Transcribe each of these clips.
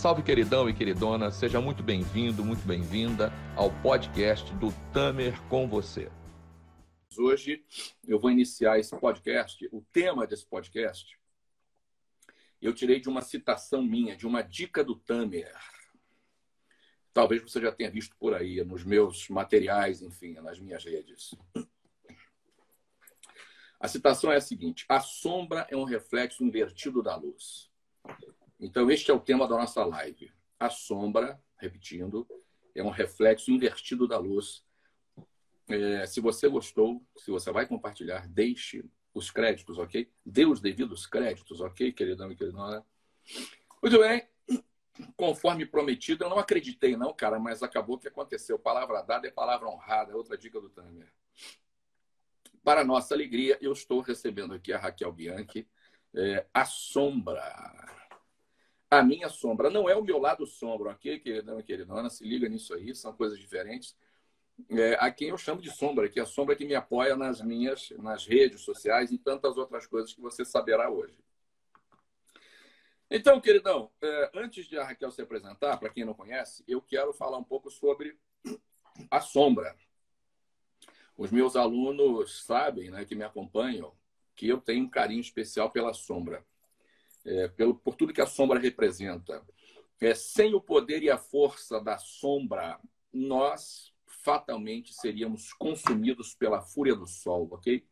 Salve, queridão e queridona, seja muito bem-vindo, muito bem-vinda ao podcast do Tamer com você. Hoje eu vou iniciar esse podcast. O tema desse podcast eu tirei de uma citação minha, de uma dica do Tamer. Talvez você já tenha visto por aí, nos meus materiais, enfim, nas minhas redes. A citação é a seguinte: A sombra é um reflexo invertido da luz. Então, este é o tema da nossa live. A sombra, repetindo, é um reflexo invertido da luz. É, se você gostou, se você vai compartilhar, deixe os créditos, ok? Dê os devidos créditos, ok, queridão e queridona? Muito bem. Conforme prometido, eu não acreditei, não, cara, mas acabou que aconteceu. Palavra dada é palavra honrada, é outra dica do Tamer. Para nossa alegria, eu estou recebendo aqui a Raquel Bianchi, é, a sombra a minha sombra. Não é o meu lado sombra, ok, queridão e queridona? Se liga nisso aí, são coisas diferentes. É, a quem eu chamo de sombra, que é a sombra que me apoia nas minhas, nas redes sociais e tantas outras coisas que você saberá hoje. Então, queridão, é, antes de a Raquel se apresentar, para quem não conhece, eu quero falar um pouco sobre a sombra. Os meus alunos sabem, né, que me acompanham, que eu tenho um carinho especial pela sombra é, pelo, por tudo que a sombra representa. É, sem o poder e a força da sombra, nós fatalmente seríamos consumidos pela fúria do sol, ok?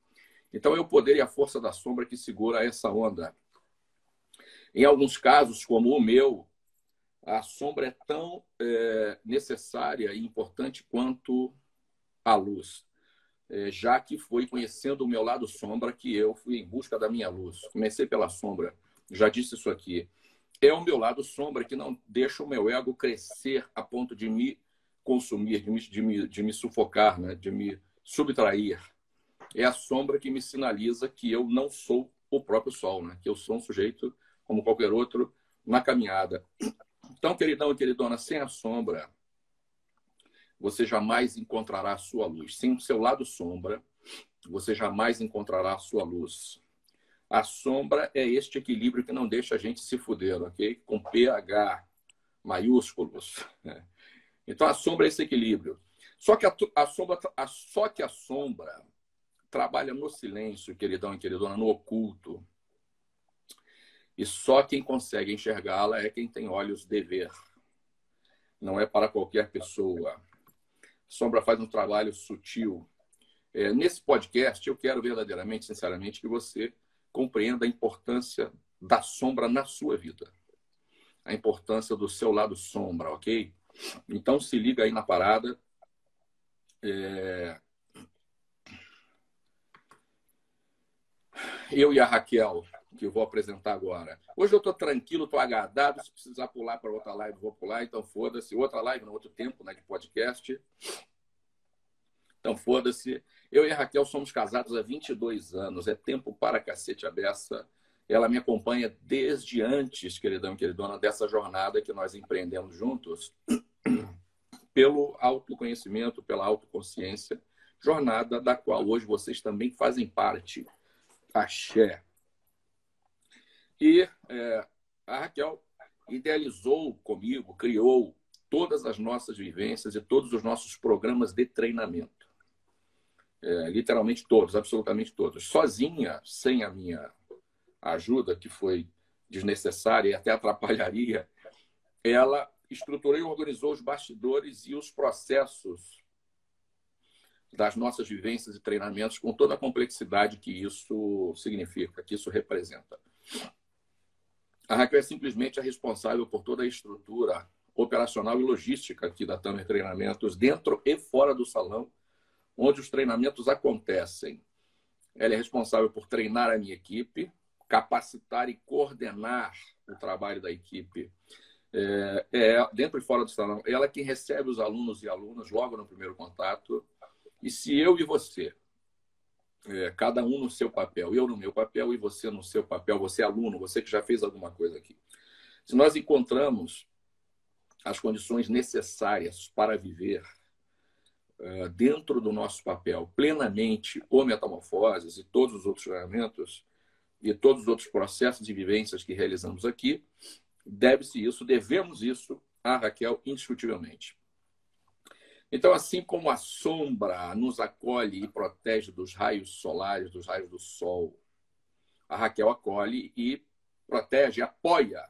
Então é o poder e a força da sombra que segura essa onda. Em alguns casos, como o meu, a sombra é tão é, necessária e importante quanto a luz. É, já que foi conhecendo o meu lado sombra que eu fui em busca da minha luz. Comecei pela sombra já disse isso aqui, é o meu lado sombra que não deixa o meu ego crescer a ponto de me consumir, de me, de me, de me sufocar, né? de me subtrair. É a sombra que me sinaliza que eu não sou o próprio sol, né? que eu sou um sujeito como qualquer outro na caminhada. Então, queridão e queridona, sem a sombra, você jamais encontrará a sua luz. Sem o seu lado sombra, você jamais encontrará a sua luz. A sombra é este equilíbrio que não deixa a gente se fuder, ok? Com pH maiúsculos. Então a sombra é esse equilíbrio. Só que a, a sombra, a, só que a sombra trabalha no silêncio, queridão e queridona, no oculto. E só quem consegue enxergá-la é quem tem olhos de ver. Não é para qualquer pessoa. A sombra faz um trabalho sutil. É, nesse podcast, eu quero verdadeiramente, sinceramente, que você compreenda a importância da sombra na sua vida. A importância do seu lado sombra, ok? Então se liga aí na parada. É... Eu e a Raquel, que eu vou apresentar agora. Hoje eu estou tranquilo, estou agradado. Se precisar pular para outra live, vou pular. Então foda-se. Outra live no outro tempo, né, de podcast. Então foda-se. Eu e a Raquel somos casados há 22 anos, é tempo para cacete a beça. Ela me acompanha desde antes, queridão e queridona, dessa jornada que nós empreendemos juntos, pelo autoconhecimento, pela autoconsciência, jornada da qual hoje vocês também fazem parte. Axé. E é, a Raquel idealizou comigo, criou todas as nossas vivências e todos os nossos programas de treinamento. É, literalmente todos, absolutamente todos. Sozinha, sem a minha ajuda, que foi desnecessária e até atrapalharia, ela estruturou e organizou os bastidores e os processos das nossas vivências e treinamentos com toda a complexidade que isso significa, que isso representa. A Raquel é simplesmente a responsável por toda a estrutura operacional e logística aqui da Tamer Treinamentos, dentro e fora do salão, onde os treinamentos acontecem. Ela é responsável por treinar a minha equipe, capacitar e coordenar o trabalho da equipe é, é, dentro e fora do salão. Ela é quem recebe os alunos e alunas logo no primeiro contato. E se eu e você, é, cada um no seu papel, eu no meu papel e você no seu papel, você aluno, você que já fez alguma coisa aqui, se nós encontramos as condições necessárias para viver dentro do nosso papel plenamente o metamorfoses e todos os outros treinamentos e todos os outros processos e vivências que realizamos aqui, deve-se isso, devemos isso a Raquel indiscutivelmente. Então, assim como a sombra nos acolhe e protege dos raios solares, dos raios do sol, a Raquel acolhe e protege, apoia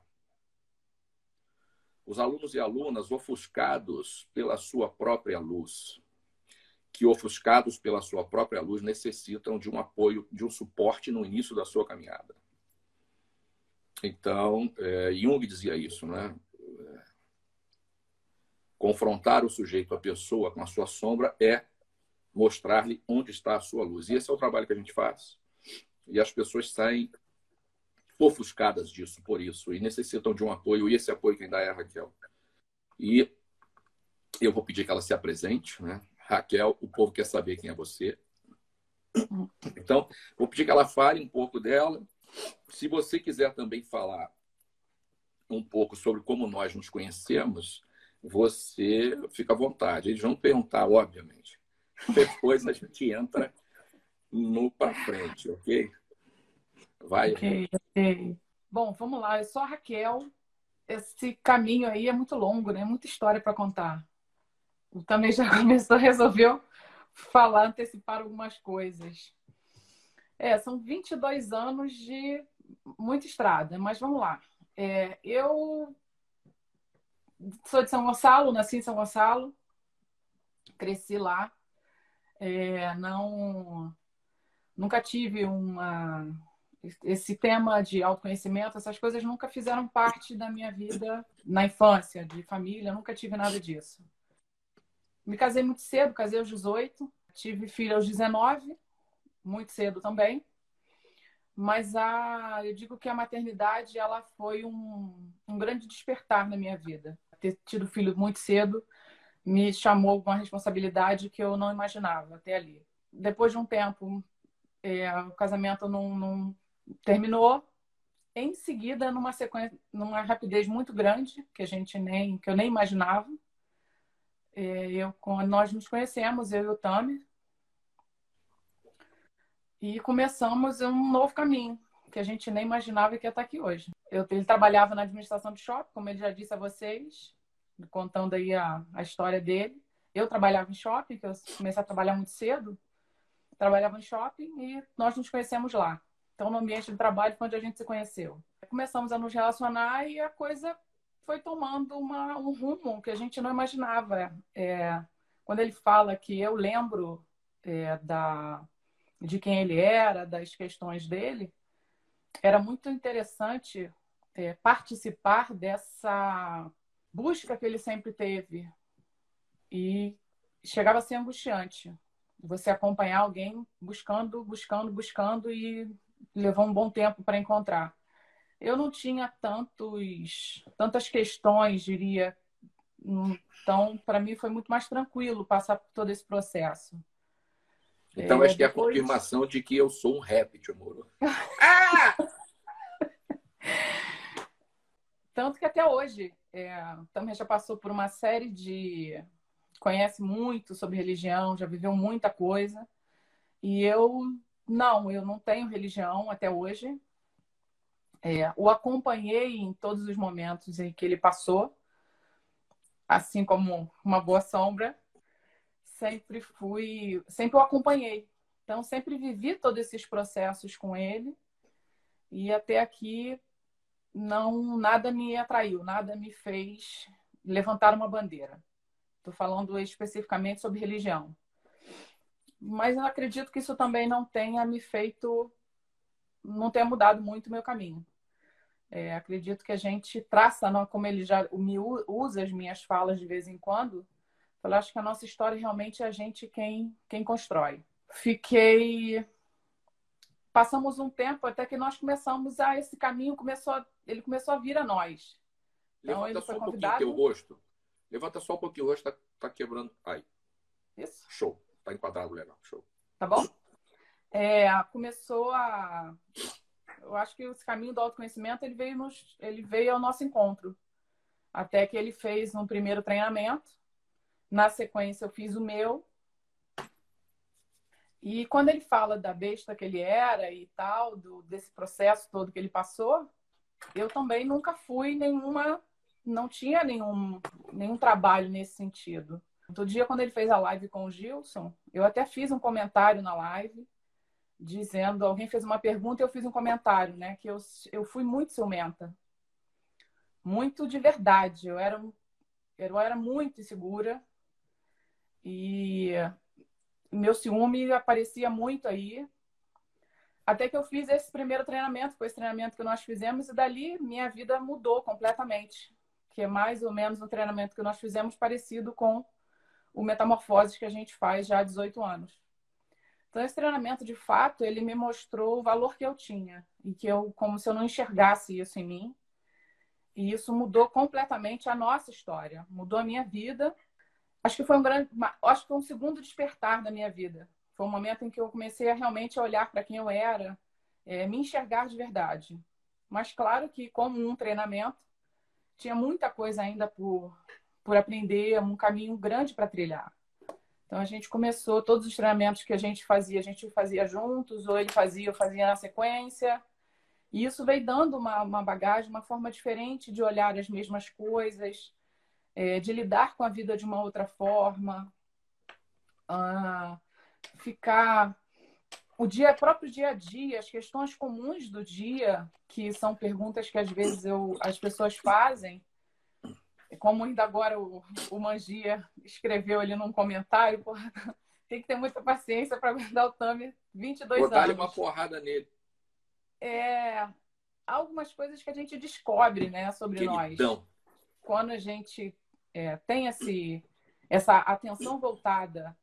os alunos e alunas ofuscados pela sua própria luz, que ofuscados pela sua própria luz necessitam de um apoio, de um suporte no início da sua caminhada. Então, é, Jung dizia isso, né? Confrontar o sujeito, a pessoa, com a sua sombra é mostrar-lhe onde está a sua luz. E esse é o trabalho que a gente faz. E as pessoas saem ofuscadas disso, por isso, e necessitam de um apoio, e esse apoio quem dá é a Raquel. E eu vou pedir que ela se apresente, né? Raquel, o povo quer saber quem é você. Então, vou pedir que ela fale um pouco dela. Se você quiser também falar um pouco sobre como nós nos conhecemos, você fica à vontade. Eles vão perguntar, obviamente. Depois a gente entra no para frente, ok? Vai. Ok, ok. Bom, vamos lá. Eu sou a Raquel. Esse caminho aí é muito longo, né? Muita história para contar. Também já começou, resolveu falar, antecipar algumas coisas. É, são 22 anos de muita estrada, mas vamos lá. É, eu sou de São Gonçalo, nasci em São Gonçalo, cresci lá. É, não, nunca tive uma esse tema de autoconhecimento, essas coisas nunca fizeram parte da minha vida na infância, de família, nunca tive nada disso. Me casei muito cedo, casei aos 18, tive filho aos 19, muito cedo também. Mas a, eu digo que a maternidade ela foi um, um grande despertar na minha vida ter tido filho muito cedo me chamou uma responsabilidade que eu não imaginava até ali. Depois de um tempo, é, o casamento não, não, terminou. Em seguida, numa sequência, numa rapidez muito grande que a gente nem, que eu nem imaginava, eu, nós nos conhecemos, eu e o Tami, e começamos um novo caminho que a gente nem imaginava que ia estar aqui hoje. Eu, ele trabalhava na administração de shopping, como ele já disse a vocês, contando aí a, a história dele. Eu trabalhava em shopping, que eu comecei a trabalhar muito cedo. Trabalhava em shopping e nós nos conhecemos lá. Então, no ambiente de trabalho foi onde a gente se conheceu. Começamos a nos relacionar e a coisa foi tomando uma, um rumo que a gente não imaginava. É, quando ele fala que eu lembro é, da, de quem ele era, das questões dele, era muito interessante é, participar dessa busca que ele sempre teve. E chegava a ser angustiante. Você acompanhar alguém buscando, buscando, buscando e levou um bom tempo para encontrar. Eu não tinha tantos, tantas questões, diria. Então, para mim, foi muito mais tranquilo passar por todo esse processo. Então, é, acho que é a confirmação de que eu sou um réptil, amor. ah! Tanto que até hoje, é, também já passou por uma série de. conhece muito sobre religião, já viveu muita coisa. E eu, não, eu não tenho religião até hoje. É, o acompanhei em todos os momentos em que ele passou, assim como uma boa sombra. Sempre fui, sempre o acompanhei. Então, sempre vivi todos esses processos com ele. E até aqui não nada me atraiu, nada me fez levantar uma bandeira. Estou falando especificamente sobre religião. Mas eu acredito que isso também não tenha me feito, não tenha mudado muito o meu caminho. É, acredito que a gente traça, não, como ele já me usa as minhas falas de vez em quando, eu acho que a nossa história realmente é a gente quem, quem constrói. Fiquei passamos um tempo até que nós começamos a esse caminho começou ele começou a vir a nós. Então, Levanta só um convidado... pouquinho teu rosto. Levanta só um pouquinho o rosto, tá, tá quebrando. Aí. Isso. Show. Tá enquadrado legal. Show. Tá bom? É, começou a. Eu acho que esse caminho do autoconhecimento ele veio, nos... ele veio ao nosso encontro. Até que ele fez um primeiro treinamento. Na sequência, eu fiz o meu. E quando ele fala da besta que ele era e tal, do, desse processo todo que ele passou, eu também nunca fui nenhuma, não tinha nenhum, nenhum trabalho nesse sentido. Outro dia, quando ele fez a live com o Gilson, eu até fiz um comentário na live, dizendo, alguém fez uma pergunta e eu fiz um comentário, né? Que eu, eu fui muito ciumenta. Muito de verdade. Eu era, eu era muito insegura. E meu ciúme aparecia muito aí. Até que eu fiz esse primeiro treinamento, foi esse treinamento que nós fizemos, e dali minha vida mudou completamente. Que é mais ou menos um treinamento que nós fizemos parecido com o Metamorfose que a gente faz já há 18 anos. Então, esse treinamento, de fato, ele me mostrou o valor que eu tinha e que eu, como se eu não enxergasse isso em mim. E isso mudou completamente a nossa história, mudou a minha vida. Acho que foi um grande, acho que foi um segundo despertar da minha vida. Foi um momento em que eu comecei a realmente olhar para quem eu era, é, me enxergar de verdade. Mas claro que, como um treinamento, tinha muita coisa ainda por, por aprender, um caminho grande para trilhar. Então a gente começou todos os treinamentos que a gente fazia, a gente fazia juntos, ou ele fazia, eu fazia na sequência. E isso veio dando uma, uma bagagem, uma forma diferente de olhar as mesmas coisas, é, de lidar com a vida de uma outra forma, ah, ficar o dia próprio dia a dia, as questões comuns do dia, que são perguntas que às vezes eu, as pessoas fazem, como ainda agora o, o Mangia escreveu ali num comentário, porra, tem que ter muita paciência para aguentar o Tami 22 Botar anos. uma porrada nele. É, algumas coisas que a gente descobre né, sobre Queridão. nós. Quando a gente é, tem esse, essa atenção voltada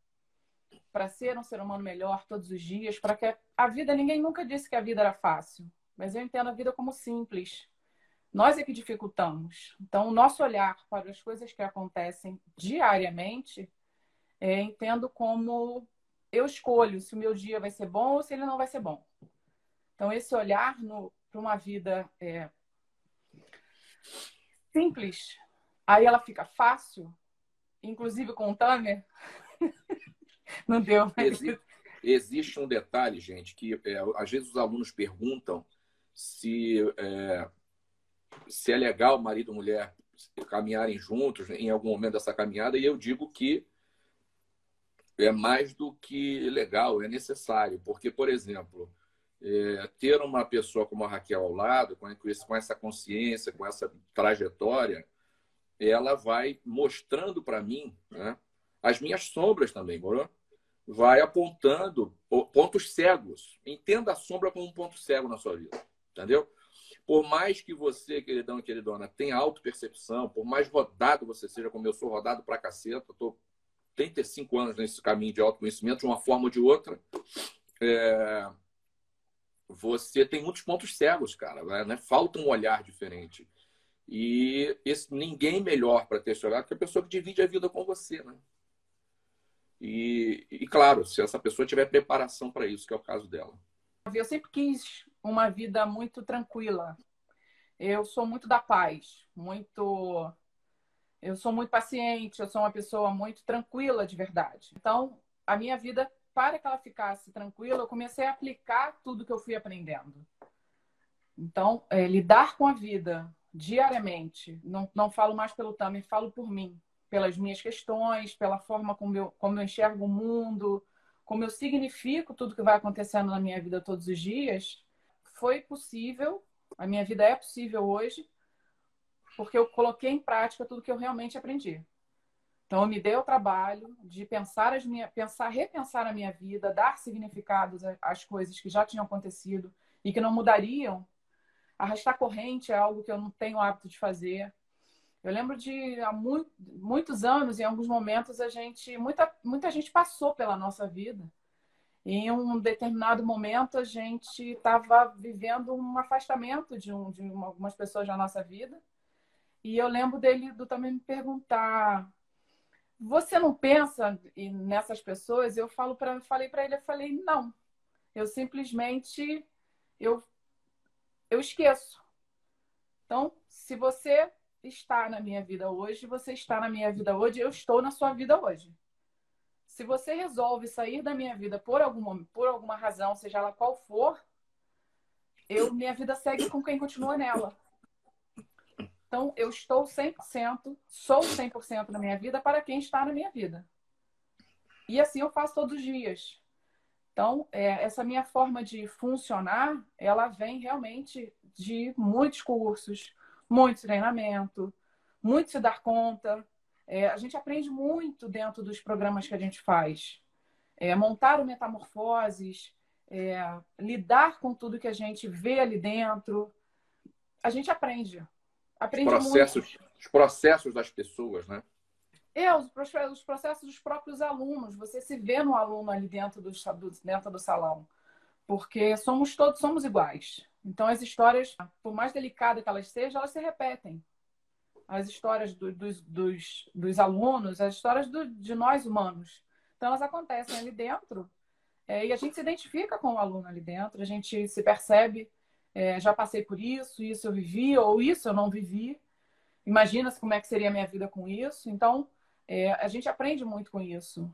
para ser um ser humano melhor todos os dias, para que a vida, ninguém nunca disse que a vida era fácil, mas eu entendo a vida como simples. Nós é que dificultamos. Então, o nosso olhar para as coisas que acontecem diariamente, é, entendo como eu escolho se o meu dia vai ser bom ou se ele não vai ser bom. Então, esse olhar para uma vida é, simples, aí ela fica fácil, inclusive com o Tamer. não deu. Mas... Existe, existe, um detalhe, gente, que é, às vezes os alunos perguntam se é, se é legal marido e mulher caminharem juntos em algum momento dessa caminhada, e eu digo que é mais do que legal, é necessário, porque, por exemplo, é, ter uma pessoa como a Raquel ao lado, com, com essa consciência, com essa trajetória, ela vai mostrando para mim né, as minhas sombras também, moro? Vai apontando pontos cegos. Entenda a sombra como um ponto cego na sua vida, entendeu? Por mais que você, queridão e queridona, tenha autopercepção, por mais rodado você seja, como eu sou rodado pra caceta, eu tô 35 anos nesse caminho de autoconhecimento, de uma forma ou de outra, é... você tem muitos pontos cegos, cara. Né? Falta um olhar diferente. E esse, ninguém melhor para ter esse olhar que a pessoa que divide a vida com você, né? E, e claro, se essa pessoa tiver preparação para isso, que é o caso dela. Eu sempre quis uma vida muito tranquila. Eu sou muito da paz, muito. Eu sou muito paciente, eu sou uma pessoa muito tranquila de verdade. Então, a minha vida, para que ela ficasse tranquila, eu comecei a aplicar tudo que eu fui aprendendo. Então, é, lidar com a vida diariamente, não, não falo mais pelo Tami, falo por mim, pelas minhas questões, pela forma como eu, como eu enxergo o mundo, como eu significo tudo que vai acontecendo na minha vida todos os dias, foi possível, a minha vida é possível hoje, porque eu coloquei em prática tudo que eu realmente aprendi. Então, eu me dei o trabalho de pensar, as minha, pensar, repensar a minha vida, dar significados às coisas que já tinham acontecido e que não mudariam. Arrastar corrente é algo que eu não tenho hábito de fazer. Eu lembro de há muito, muitos anos, em alguns momentos, a gente, muita, muita gente passou pela nossa vida. E em um determinado momento, a gente estava vivendo um afastamento de, um, de uma, algumas pessoas da nossa vida. E eu lembro dele do também me perguntar: você não pensa nessas pessoas? Eu falo para, falei para ele, eu falei não. Eu simplesmente eu eu esqueço. Então, se você está na minha vida hoje, você está na minha vida hoje, eu estou na sua vida hoje. Se você resolve sair da minha vida por alguma, por alguma razão, seja ela qual for, eu minha vida segue com quem continua nela. Então, eu estou 100%, sou 100% na minha vida para quem está na minha vida. E assim eu faço todos os dias. Então, é, essa minha forma de funcionar, ela vem realmente de muitos cursos, muito treinamento, muito se dar conta. É, a gente aprende muito dentro dos programas que a gente faz. É, montar o Metamorfoses, é, lidar com tudo que a gente vê ali dentro. A gente aprende. Aprende os processos, muito. Os processos das pessoas, né? É, os, os processos dos próprios alunos. Você se vê no aluno ali dentro do, dentro do salão. Porque somos todos somos iguais. Então, as histórias, por mais delicadas que elas sejam, elas se repetem. As histórias do, dos, dos, dos, alunos, as histórias do, de nós humanos. Então, elas acontecem ali dentro é, e a gente se identifica com o aluno ali dentro, a gente se percebe, é, já passei por isso, isso eu vivi, ou isso eu não vivi. Imagina-se como é que seria a minha vida com isso. Então, é, a gente aprende muito com isso.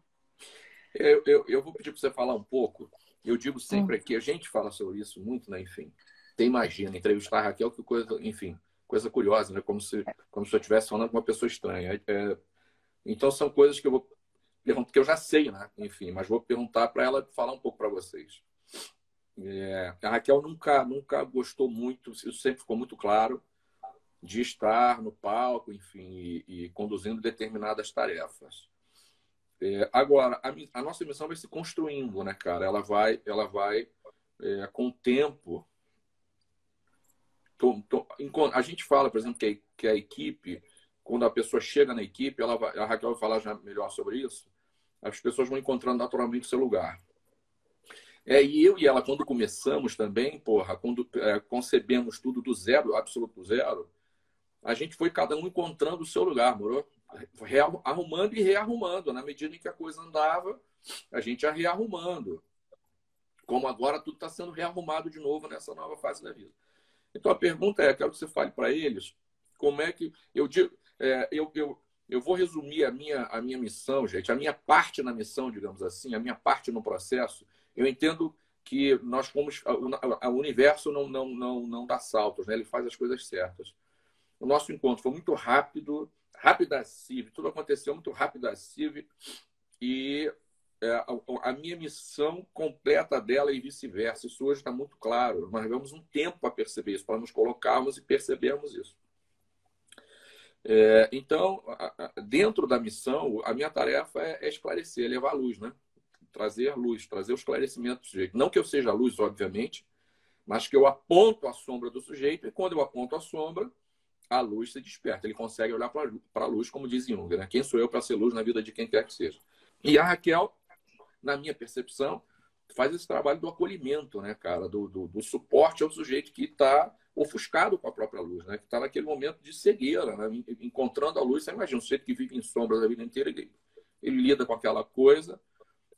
Eu, eu, eu vou pedir para você falar um pouco. Eu digo sempre hum. que a gente fala sobre isso muito, né? Enfim, tem imagina, entrevistar a Raquel, que coisa, enfim, coisa curiosa, né? Como se, como se eu estivesse falando com uma pessoa estranha. É, então, são coisas que eu vou perguntar, que eu já sei, né? Enfim, mas vou perguntar para ela falar um pouco para vocês. É, a Raquel nunca, nunca gostou muito, isso sempre ficou muito claro, de estar no palco, enfim, e, e conduzindo determinadas tarefas. É, agora, a, a, nossa missão vai se construindo, né, cara? Ela vai, ela vai é, com o tempo. A gente fala, por exemplo, que que a, equipe, quando a pessoa chega na equipe, ela vai, a Raquel vai falar já melhor sobre isso. As pessoas vão encontrando naturalmente o seu lugar. É, e eu e ela, quando começamos também, porra, quando é, concebemos tudo do zero, absoluto zero, a gente foi cada um encontrando o seu lugar, morou? Arrumando e rearrumando. Na medida em que a coisa andava, a gente ia rearrumando. Como agora tudo está sendo rearrumado de novo nessa nova fase da vida. Então a pergunta é: quero que você fale para eles como é que. Eu, digo, é, eu, eu, eu vou resumir a minha, a minha missão, gente, a minha parte na missão, digamos assim, a minha parte no processo. Eu entendo que nós fomos. O universo não, não, não, não dá saltos, né? ele faz as coisas certas. O nosso encontro foi muito rápido, rápido assim, tudo aconteceu muito rápido assim, e a, a, minha missão completa dela e vice-versa. Isso hoje está muito claro. Nós levamos um tempo para perceber isso, para nos colocarmos e percebermos isso. É, então, dentro da missão, a minha tarefa é, é esclarecer, é levar luz, né? Trazer luz, trazer o esclarecimento do sujeito. Não que eu seja luz, obviamente, mas que eu aponto a sombra do sujeito e quando eu aponto a sombra, a luz se desperta. Ele consegue olhar para a luz, como diz Jung, né? Quem sou eu para ser luz na vida de quem quer que seja? E a Raquel, na minha percepção, faz esse trabalho do acolhimento, né, cara? Do, do, do suporte ao sujeito que está ofuscado com a própria luz, né? Que está naquele momento de cegueira, né? Encontrando a luz, você imagina, um sujeito que vive em sombras a vida inteira, ele, ele lida com aquela coisa,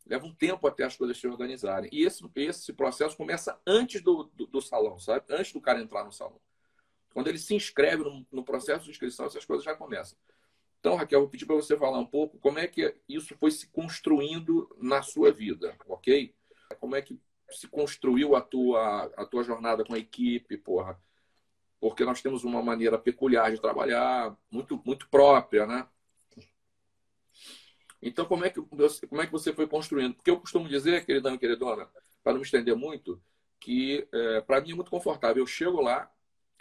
leva um tempo até as coisas se organizarem. E esse, esse processo começa antes do, do, do salão, sabe? Antes do cara entrar no salão. Quando ele se inscreve no, no processo de inscrição, essas coisas já começam. Então, Raquel, vou pedir para você falar um pouco como é que isso foi se construindo na sua vida, ok? Como é que se construiu a tua, a tua jornada com a equipe, porra? Porque nós temos uma maneira peculiar de trabalhar, muito, muito própria, né? Então, como é, que, como é que você foi construindo? Porque eu costumo dizer, queridão e queridona, para não me estender muito, que é, para mim é muito confortável. Eu chego lá,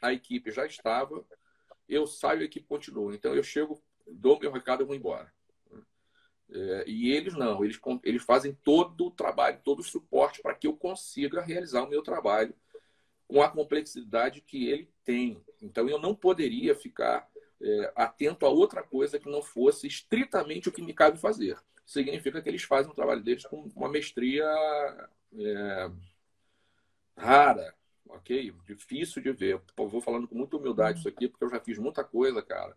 a equipe já estava, eu saio e a equipe continua. Então eu chego, dou meu recado e vou embora. É, e eles não, eles, eles fazem todo o trabalho, todo o suporte para que eu consiga realizar o meu trabalho com a complexidade que ele tem. Então eu não poderia ficar é, atento a outra coisa que não fosse estritamente o que me cabe fazer. Significa que eles fazem o trabalho deles com uma mestria é, rara, ok? Difícil de ver. Vou falando com muita humildade isso aqui, porque eu já fiz muita coisa, cara.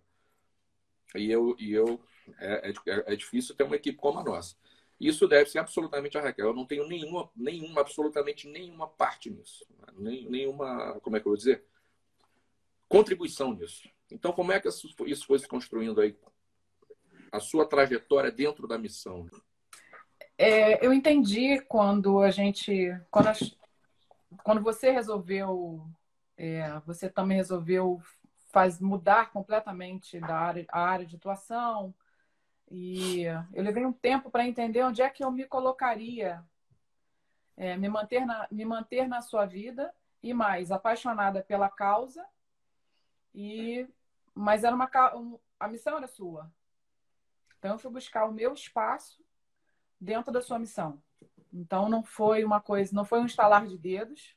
E eu, e eu é, é, é difícil ter uma equipe como a nossa. Isso deve ser absolutamente a Raquel. Eu não tenho nenhuma, nenhuma, absolutamente nenhuma parte nisso. Nem, nenhuma, como é que eu vou dizer? Contribuição nisso. Então, como é que isso foi se construindo aí? A sua trajetória dentro da missão. É, eu entendi quando a gente, quando quando você resolveu, é, você também resolveu faz, mudar completamente da área, a área de atuação. E eu levei um tempo para entender onde é que eu me colocaria, é, me, manter na, me manter na sua vida e mais, apaixonada pela causa. E, mas era uma, a missão era sua. Então eu fui buscar o meu espaço dentro da sua missão. Então não foi uma coisa, não foi um estalar de dedos.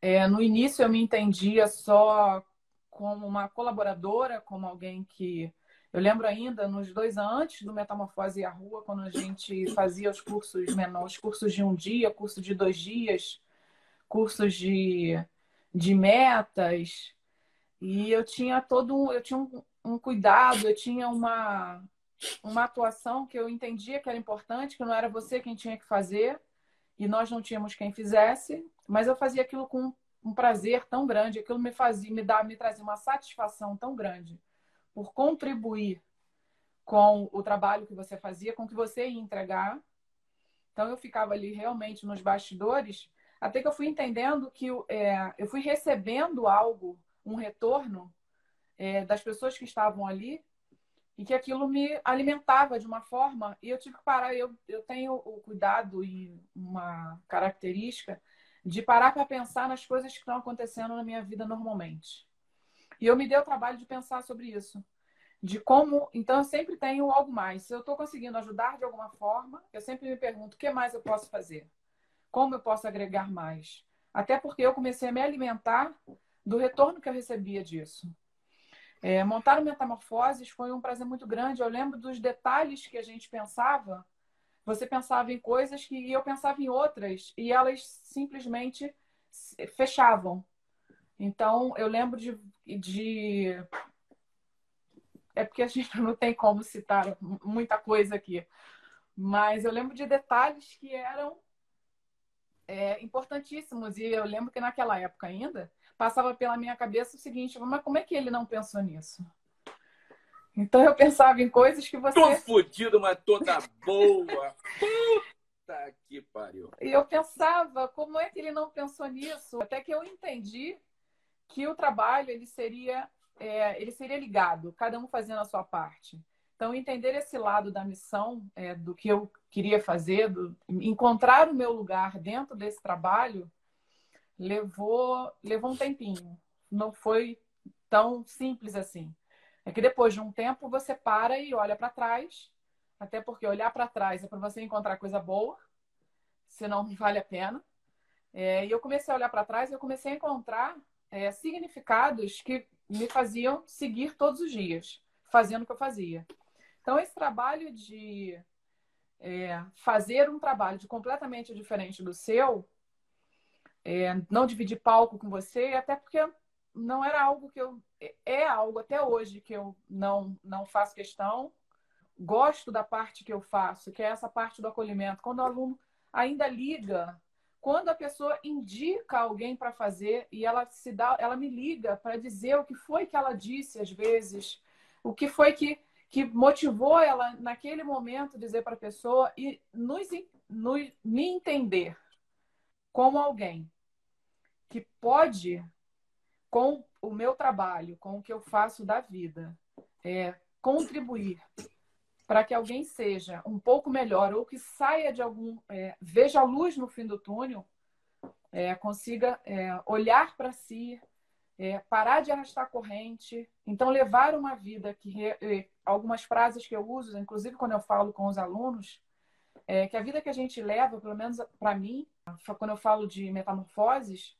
É, no início eu me entendia só como uma colaboradora, como alguém que eu lembro ainda nos dois anos antes do Metamorfose e a Rua, quando a gente fazia os cursos menores, cursos de um dia, curso de dois dias, cursos de, de metas, e eu tinha todo eu tinha um, um cuidado, eu tinha uma, uma atuação que eu entendia que era importante, que não era você quem tinha que fazer e nós não tínhamos quem fizesse, mas eu fazia aquilo com um prazer tão grande, aquilo me fazia, me dá, me trazia uma satisfação tão grande por contribuir com o trabalho que você fazia, com o que você ia entregar. Então eu ficava ali realmente nos bastidores, até que eu fui entendendo que é, eu fui recebendo algo, um retorno é, das pessoas que estavam ali e que aquilo me alimentava de uma forma e eu tive que parar. Eu, eu tenho o cuidado e uma característica de parar para pensar nas coisas que estão acontecendo na minha vida normalmente. E eu me dei o trabalho de pensar sobre isso. De como. Então, eu sempre tenho algo mais. Se eu estou conseguindo ajudar de alguma forma, eu sempre me pergunto: o que mais eu posso fazer? Como eu posso agregar mais? Até porque eu comecei a me alimentar do retorno que eu recebia disso. É, montar o Metamorfoses foi um prazer muito grande. Eu lembro dos detalhes que a gente pensava. Você pensava em coisas que eu pensava em outras e elas simplesmente fechavam. Então, eu lembro de, de. É porque a gente não tem como citar muita coisa aqui. Mas eu lembro de detalhes que eram é, importantíssimos. E eu lembro que naquela época ainda, passava pela minha cabeça o seguinte: mas como é que ele não pensou nisso? Então eu pensava em coisas que você. Tô fodido, mas toda boa. Puta que pariu. E eu pensava, como é que ele não pensou nisso? Até que eu entendi que o trabalho ele seria, é, ele seria ligado, cada um fazendo a sua parte. Então, entender esse lado da missão, é, do que eu queria fazer, do, encontrar o meu lugar dentro desse trabalho, levou, levou um tempinho. Não foi tão simples assim. É que depois de um tempo você para e olha para trás, até porque olhar para trás é para você encontrar coisa boa, senão não vale a pena. É, e eu comecei a olhar para trás e eu comecei a encontrar é, significados que me faziam seguir todos os dias, fazendo o que eu fazia. Então, esse trabalho de é, fazer um trabalho de completamente diferente do seu é, não dividir palco com você, até porque não era algo que eu. É algo até hoje que eu não, não faço questão. Gosto da parte que eu faço, que é essa parte do acolhimento. Quando o aluno ainda liga, quando a pessoa indica alguém para fazer e ela se dá, ela me liga para dizer o que foi que ela disse às vezes, o que foi que, que motivou ela naquele momento dizer para a pessoa e nos, nos, me entender como alguém que pode, com o meu trabalho, com o que eu faço da vida, é, contribuir para que alguém seja um pouco melhor ou que saia de algum. É, veja a luz no fim do túnel, é, consiga é, olhar para si, é, parar de arrastar corrente, então levar uma vida que. É, algumas frases que eu uso, inclusive quando eu falo com os alunos, é que a vida que a gente leva, pelo menos para mim, quando eu falo de metamorfoses,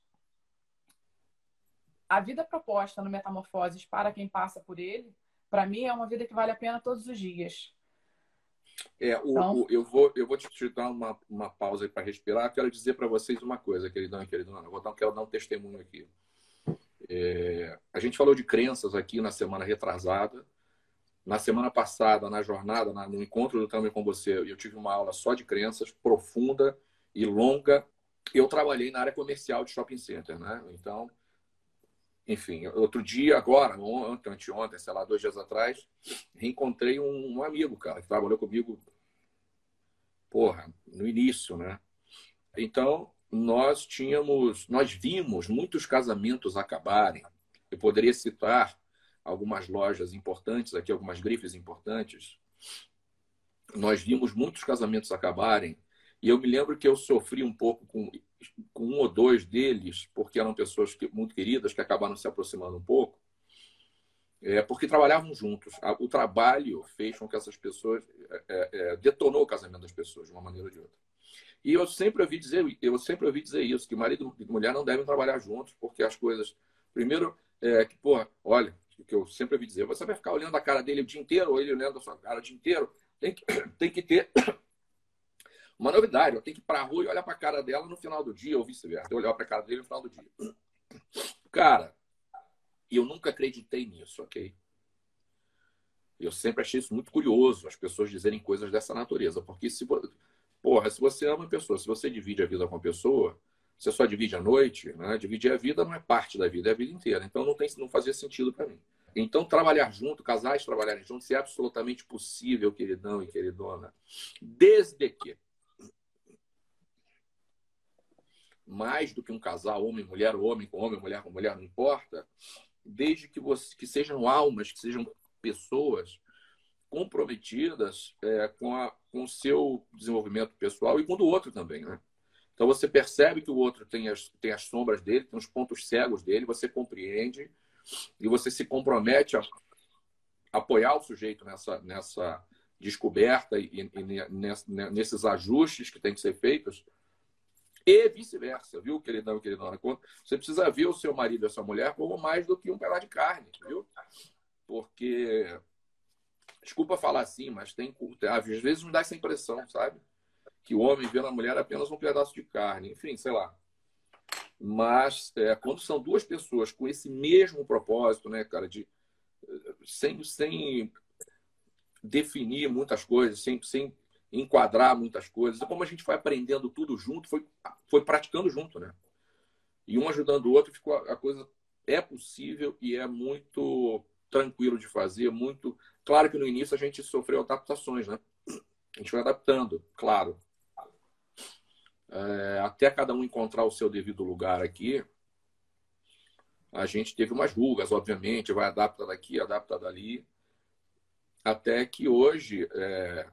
a vida proposta no Metamorfoses para quem passa por ele, para mim é uma vida que vale a pena todos os dias. É, o, então... o, eu, vou, eu vou te, te dar uma, uma pausa para respirar. Quero dizer para vocês uma coisa, queridão e queridona. Eu vou dar, quero dar um testemunho aqui. É, a gente falou de crenças aqui na semana retrasada. Na semana passada, na jornada, na, no encontro do Caminho com você, eu tive uma aula só de crenças, profunda e longa. Eu trabalhei na área comercial de shopping center, né? Então, enfim, outro dia, agora, ontem, anteontem, sei lá, dois dias atrás, reencontrei um, um, amigo, cara, que trabalhou comigo, porra, no início, né? Então, nós tínhamos, nós vimos muitos casamentos acabarem Eu poderia citar algumas lojas importantes aqui, algumas grifes importantes. Nós vimos muitos casamentos acabarem e eu me lembro que eu sofri um pouco com, com um ou dois deles, porque eram pessoas que, muito queridas que acabaram se aproximando um pouco, é, porque trabalhavam juntos. O trabalho fez com que essas pessoas é, é, é, detonou o casamento das pessoas de uma maneira ou de outra. E eu sempre ouvi dizer, eu sempre ouvi dizer isso, que marido e mulher não devem trabalhar juntos, porque as coisas. Primeiro, é, que, porra, olha, que eu sempre ouvi dizer, você vai ficar olhando a cara dele o dia inteiro, ou ele olhando a sua cara o dia inteiro. Tem que, tem que ter uma novidade. Tenho que ir para a rua e olhar para a cara dela no final do dia, ou vice-versa. Olhar para a cara dele no final do dia. Cara, eu nunca acreditei nisso, ok? Eu sempre achei isso muito curioso, as pessoas dizerem coisas dessa natureza. Porque se, porra, se você ama a pessoa, se você divide a vida com a pessoa, você só divide a noite, né? dividir a vida não é parte da vida, é a vida inteira. Então não, tem, não fazia sentido para mim. Então, trabalhar junto, casais trabalharem juntos, é absolutamente possível, queridão e queridona, desde que mais do que um casal, homem, mulher, homem com homem, mulher com mulher, não importa, desde que, você, que sejam almas, que sejam pessoas comprometidas é, com, a, com o seu desenvolvimento pessoal e com o do outro também, né? Então você percebe que o outro tem as, tem as sombras dele, tem os pontos cegos dele, você compreende e você se compromete a apoiar o sujeito nessa, nessa descoberta e, e, nesses ajustes que têm que ser feitos e vice-versa, viu, queridão queridona? Você precisa ver o seu marido e a sua mulher como mais do que um pedaço de carne, viu? Porque, desculpa falar assim, mas tem às vezes não dá essa impressão, sabe? Que o homem vê na mulher apenas um pedaço de carne, enfim, sei lá. Mas é, quando são duas pessoas com esse mesmo propósito, né, cara, de sem, sem definir muitas coisas, sem, sem enquadrar muitas coisas. E como a gente foi aprendendo tudo junto, foi, foi praticando junto, né? E um ajudando o outro, ficou a coisa é possível e é muito tranquilo de fazer, muito. Claro que no início a gente sofreu adaptações, né? A gente foi adaptando, claro. É, até cada um encontrar o seu devido lugar aqui, a gente teve umas rugas, obviamente, vai adaptar daqui, adapta dali, até que hoje é,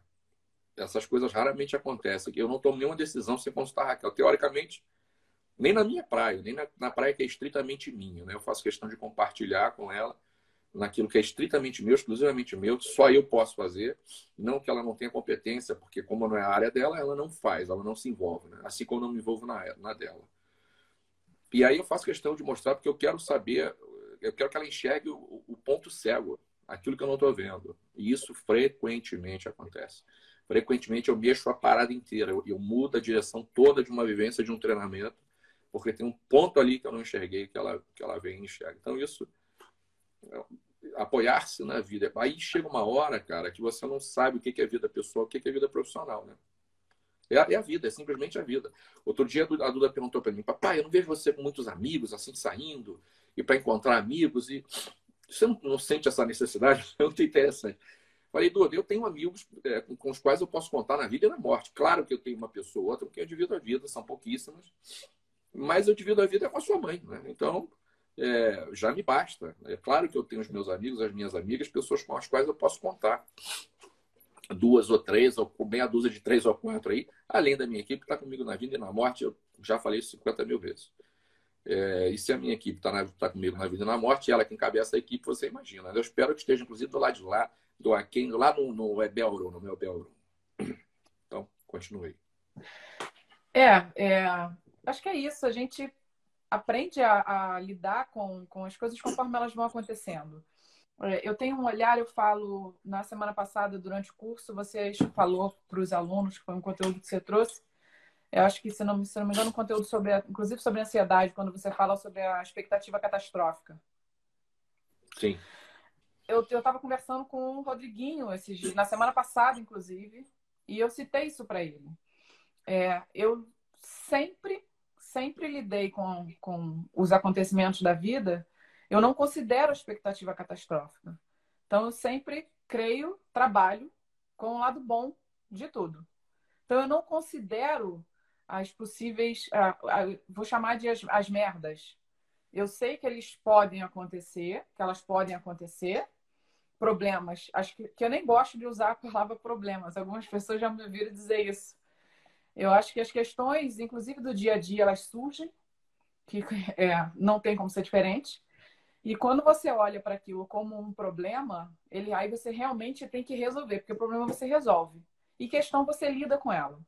essas coisas raramente acontecem. Eu não tomo nenhuma decisão sem consultar a Raquel. Teoricamente, nem na minha praia, nem na, na, praia que é estritamente minha. Né? Eu faço questão de compartilhar com ela naquilo que é estritamente meu, exclusivamente meu, só eu posso fazer. Não que ela não tenha competência, porque como não é a área dela, ela não faz, ela não se envolve. Né? Assim como eu não me envolvo na, na dela. E aí eu faço questão de mostrar, porque eu quero saber, eu quero que ela enxergue o, o ponto cego, aquilo que eu não estou vendo. E isso frequentemente acontece frequentemente eu mexo a parada inteira. Eu, eu, mudo a direção toda de uma vivência, de um treinamento, porque tem um ponto ali que eu não enxerguei que ela, que ela vem e enxerga. Então, isso, apoiar-se na vida. Aí chega uma hora, cara, que você não sabe o que é vida pessoal, o que é vida profissional, né? É a, é a vida, é simplesmente a vida. Outro dia a Duda perguntou para mim, papai, eu não vejo você com muitos amigos, assim, saindo, e para encontrar amigos, e você não, não sente essa necessidade? É muito interessante. Falei, Duda, eu tenho amigos é, com os quais eu posso contar na vida e na morte. Claro que eu tenho uma pessoa ou outra, porque eu divido a vida, são pouquíssimas, mas eu divido a vida com a sua mãe. Né? Então, é, já me basta. É claro que eu tenho os meus amigos, as minhas amigas, pessoas com as quais eu posso contar. Duas ou três, ou meia dúzia de três ou quatro aí, além da minha equipe que está comigo na vida e na morte, eu já falei isso 50 mil vezes. É, e se a minha equipe está tá comigo na vida e na morte, ela que encabeça a equipe, você imagina. Eu espero que esteja, inclusive, do lado de lá, do Aquém, lá no, no Ebelro, no meu Belro. Então, continuei. É, é, acho que é isso. A gente aprende a, a, lidar com, com as coisas conforme elas vão acontecendo. É, eu tenho um olhar, eu falo, na semana passada, durante o curso, você falou para os alunos, que foi um conteúdo que você trouxe, eu acho que, se não, se não me engano, um conteúdo sobre, inclusive sobre ansiedade, quando você fala sobre a expectativa catastrófica. Sim eu estava conversando com o Rodriguinho esses na semana passada, inclusive, e eu citei isso para ele. É, eu sempre, sempre lidei com, com os acontecimentos da vida, eu não considero a expectativa catastrófica. Então, eu sempre creio, trabalho com o lado bom de tudo. Então, eu não considero as possíveis, vou chamar de as, as merdas, Eu sei que eles podem acontecer, que elas podem acontecer. Problemas, acho que, que eu nem gosto de usar a palavra problemas. Algumas pessoas já me ouviram dizer isso. Eu acho que as questões, inclusive do dia a dia, elas surgem, que é, não tem como ser diferente. E quando você olha para aquilo como um problema, ele aí você realmente tem que resolver, porque o problema você resolve. E questão você lida com ela.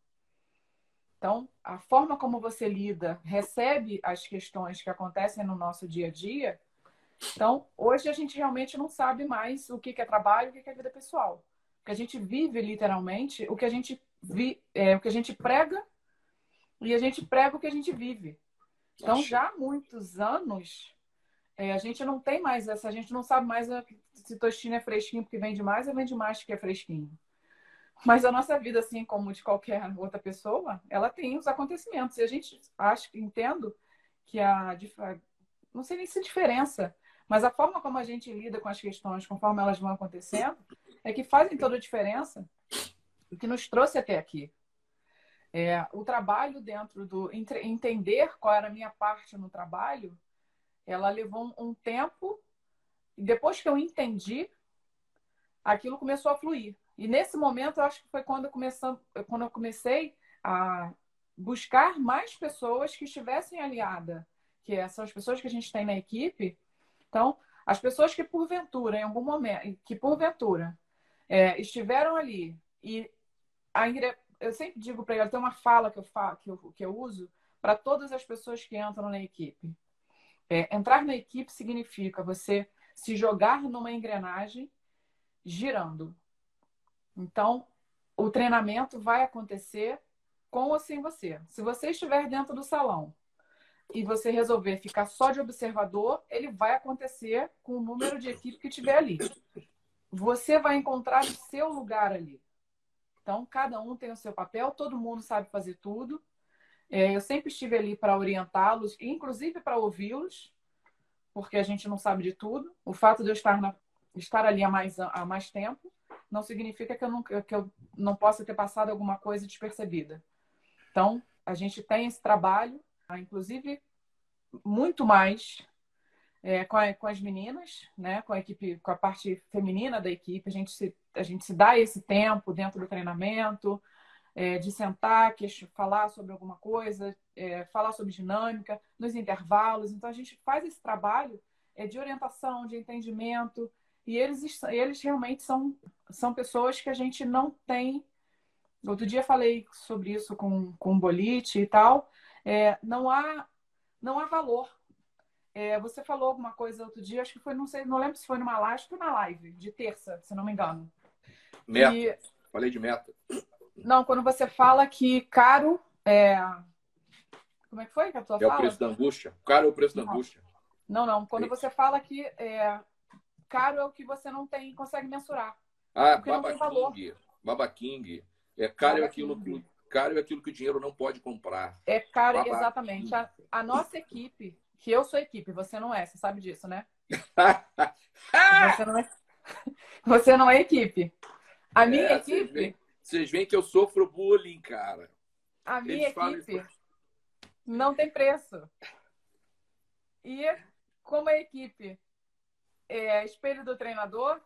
Então, a forma como você lida, recebe as questões que acontecem no nosso dia a dia. Então, hoje a gente realmente não sabe mais o que é trabalho o que é vida pessoal. Porque a gente vive literalmente o que a gente vi, é, o que a gente prega e a gente prega o que a gente vive. Então, já há muitos anos, é, a gente não tem mais essa, a gente não sabe mais se tostino é fresquinho porque vende mais ou vende mais que é fresquinho. Mas a nossa vida, assim como de qualquer outra pessoa, ela tem os acontecimentos. E a gente acho, entendo que a não sei nem se diferença, mas a forma como a gente lida com as questões, conforme elas vão acontecendo, é que fazem toda a diferença o que nos trouxe até aqui. É, o trabalho dentro do entender qual era a minha parte no trabalho, ela levou um, um tempo e depois que eu entendi, aquilo começou a fluir. E nesse momento, eu acho que foi quando eu, comecei, quando eu comecei a buscar mais pessoas que estivessem aliadas, que são as pessoas que a gente tem na equipe. Então, as pessoas que porventura, em algum momento, que porventura é, estiveram ali e a Ingrid, eu sempre digo para ela, tem uma fala que eu, falo, que eu, que eu uso para todas as pessoas que entram na equipe. É, entrar na equipe significa você se jogar numa engrenagem girando. Então, o treinamento vai acontecer com ou sem você. Se você estiver dentro do salão e você resolver ficar só de observador, ele vai acontecer com o número de equipe que tiver ali. Você vai encontrar o seu lugar ali. Então, cada um tem o seu papel, todo mundo sabe fazer tudo. É, eu sempre estive ali para orientá-los, inclusive para ouvi-los, porque a gente não sabe de tudo. O fato de eu estar, na, estar ali há mais, há mais tempo não significa que eu, não, que eu não possa ter passado alguma coisa despercebida. Então, a gente tem esse trabalho, inclusive muito mais é, com, a, com, as meninas, né? com a equipe, com a parte feminina da equipe, a gente se, a gente se dá esse tempo dentro do treinamento, é, de sentar, que, falar sobre alguma coisa, é, falar sobre dinâmica, nos intervalos. Então, a gente faz esse trabalho é, de orientação, de entendimento, e eles, eles realmente são, são pessoas que a gente não tem. Outro dia falei sobre isso com, com o Bolite e tal. É, não, há, não há valor. É, você falou alguma coisa outro dia, acho que foi, não sei, não lembro se foi numa live, foi na live, de terça, se não me engano. Meta. E... Falei de meta. Não, quando você fala que caro é. Como é que foi que a tua é fala? É o preço da angústia. Caro é o preço não. da angústia. Não, não. Quando você fala que é, caro é o que você não tem, consegue mensurar. Ah, Baba King. Baba King. É caro é aquilo que caro é aquilo que o dinheiro não pode comprar. É caro, Baba exatamente. A, a, nossa equipe, que eu sou equipe, você não é, você sabe disso, né? você, não é, você não é equipe. A minha é, equipe. Vocês veem, vocês veem, que eu sofro bullying, cara. A minha Eles equipe não tem preço. E como a equipe é espelho do treinador,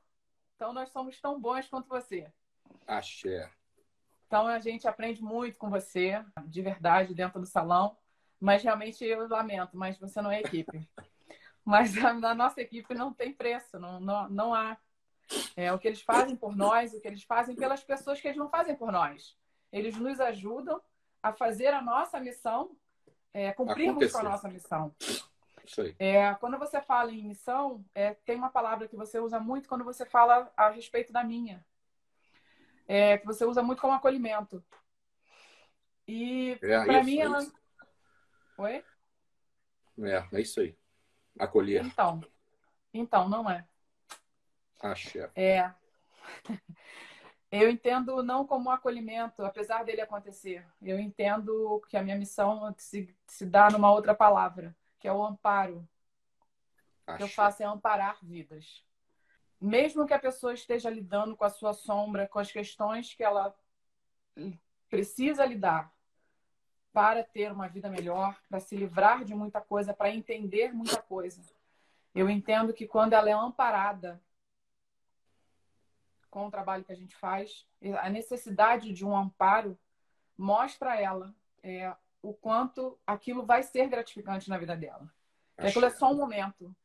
então nós somos tão bons quanto você. Axé. Então a gente aprende muito com você, de verdade, dentro do salão. Mas realmente eu lamento, mas você não é equipe. mas a, a nossa equipe não tem preço, não, não, não há. É, o que eles fazem por nós, o que eles fazem pelas pessoas que eles não fazem por nós. Eles nos ajudam a fazer a nossa missão, é, cumprirmos Acontecer. com a nossa missão. É, quando você fala em missão, é, tem uma palavra que você usa muito quando você fala a respeito da minha. É, que você usa muito como acolhimento. E é, para mim ela. Oi? É, é isso aí. Acolher. Então. Então, não é. Chefe. É. Eu entendo não como um acolhimento, apesar dele acontecer. Eu entendo que a minha missão se, se dá numa outra palavra que é o amparo. O que eu faço é amparar vidas. Mesmo que a pessoa esteja lidando com a sua sombra, com as questões que ela precisa lidar, para ter uma vida melhor, para se livrar de muita coisa, para entender muita coisa. Eu entendo que quando ela é amparada com o trabalho que a gente faz, a necessidade de um amparo mostra a ela é, o quanto aquilo vai ser gratificante na vida dela. Aquilo é só um momento.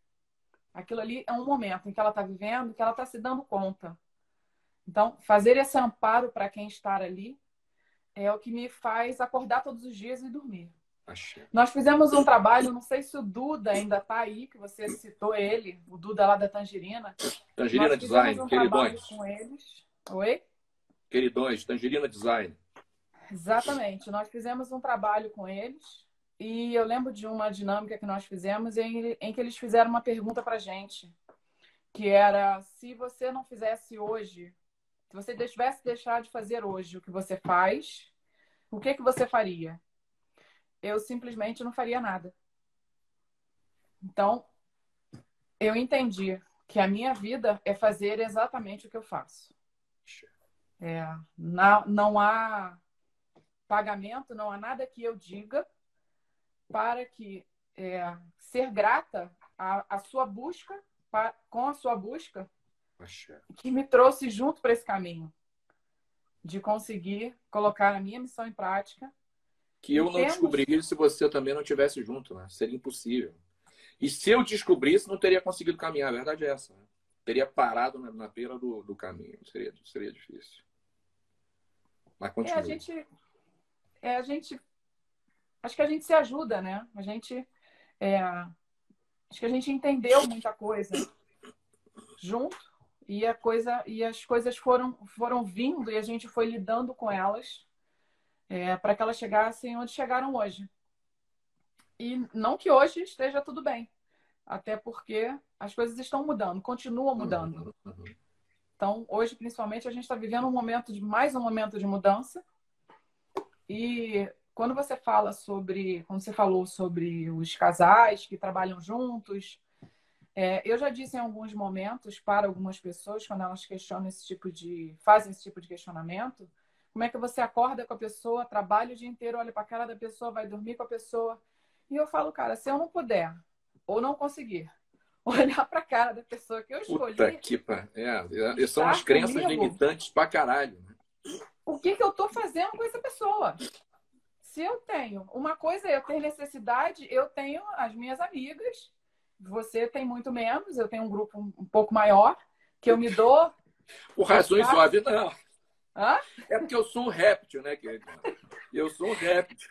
Aquilo ali é um momento em que ela está vivendo, que ela está se dando conta. Então, fazer esse amparo para quem está ali é o que me faz acordar todos os dias e dormir. Achei. Nós fizemos um trabalho, não sei se o Duda ainda está aí, que você citou ele, o Duda lá da Tangerina. Tangerina Design, um queridões. Com eles. Oi? Queridões, Tangerina Design. Exatamente. Nós fizemos um trabalho com eles e eu lembro de uma dinâmica que nós fizemos em, em que eles fizeram uma pergunta para gente, que era se você não fizesse hoje, se você tivesse deixar de fazer hoje o que você faz, o que que você faria? Eu simplesmente não faria nada. Então, eu entendi que a minha vida é fazer exatamente o que eu faço. É, não, não há pagamento, não há nada que eu diga para que é, ser grata à, à sua busca, pra, com a sua busca, que me trouxe junto para esse caminho de conseguir colocar a minha missão em prática. Que eu não temos... descobriria se você também não estivesse junto, né? Seria impossível. E se eu descobrisse, não teria conseguido caminhar. A verdade é essa. Né? Teria parado na, na beira do, do caminho. Seria, seria difícil. Mas continua. É, a gente é a gente. Acho que a gente se ajuda, né? A gente. É, acho que a gente entendeu muita coisa junto e a coisa e as coisas foram foram vindo e a gente foi lidando com elas é, para que elas chegassem onde chegaram hoje. E não que hoje esteja tudo bem, até porque as coisas estão mudando, continuam mudando. Então, hoje, principalmente, a gente está vivendo um momento de mais um momento de mudança e quando você fala sobre, quando você falou sobre os casais que trabalham juntos, é, eu já disse em alguns momentos para algumas pessoas, quando elas questionam esse tipo de, fazem esse tipo de questionamento, como é que você acorda com a pessoa, trabalha o dia inteiro, olha para a cara da pessoa, vai dormir com a pessoa. E eu falo, cara, se eu não puder ou não conseguir olhar para a cara da pessoa que eu escolhi. Puta que pa... é, é são as crenças comigo, limitantes pra caralho. Né? o que, que eu estou fazendo com essa pessoa. Se eu tenho uma coisa, eu tenho necessidade, eu tenho as minhas amigas, você tem muito menos, eu tenho um grupo um, pouco maior, que eu me dou. Por razões óbvias, não. Hã? É porque eu sou um réptil, né, querido? Eu sou um réptil.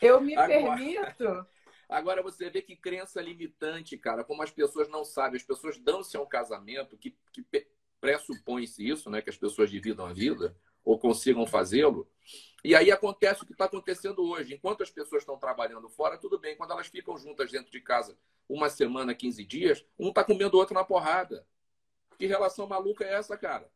Eu me agora, permito. Agora você vê que crença limitante, cara, como as pessoas não sabem, as pessoas dão-se a um casamento que, que pressupõe-se isso, né, que as pessoas dividam a vida ou consigam fazê-lo. E aí acontece o que está acontecendo hoje. Enquanto as pessoas estão trabalhando fora, tudo bem. Quando elas ficam juntas dentro de casa uma semana, 15 dias, um está comendo o outro na porrada. Que relação maluca é essa, cara?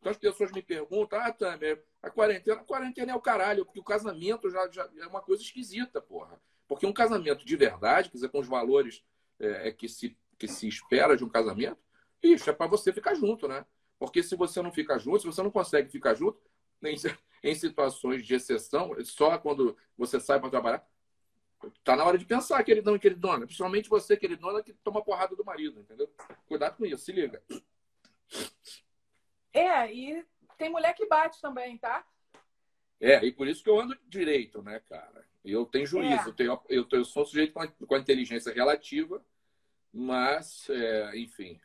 Então as pessoas me perguntam, ah, Tamer, a quarentena, a quarentena é o caralho, porque o casamento já, já é uma coisa esquisita, porra. Porque um casamento de verdade, quer dizer, com os valores é, é que, se, que se espera de um casamento, isso é para você ficar junto, né? Porque se você não fica junto, se você não consegue ficar junto, em, em situações de exceção, só quando você sai para trabalhar, tá na hora de pensar, queridão e queridona. Principalmente você, queridona, que toma porrada do marido, entendeu? Cuidado com isso, se liga. É, e tem mulher que bate também, tá? É, e por isso que eu ando direito, né, cara? Eu tenho juízo, é. eu, tenho, eu, eu sou um sujeito com a, com a inteligência relativa, mas, é, enfim.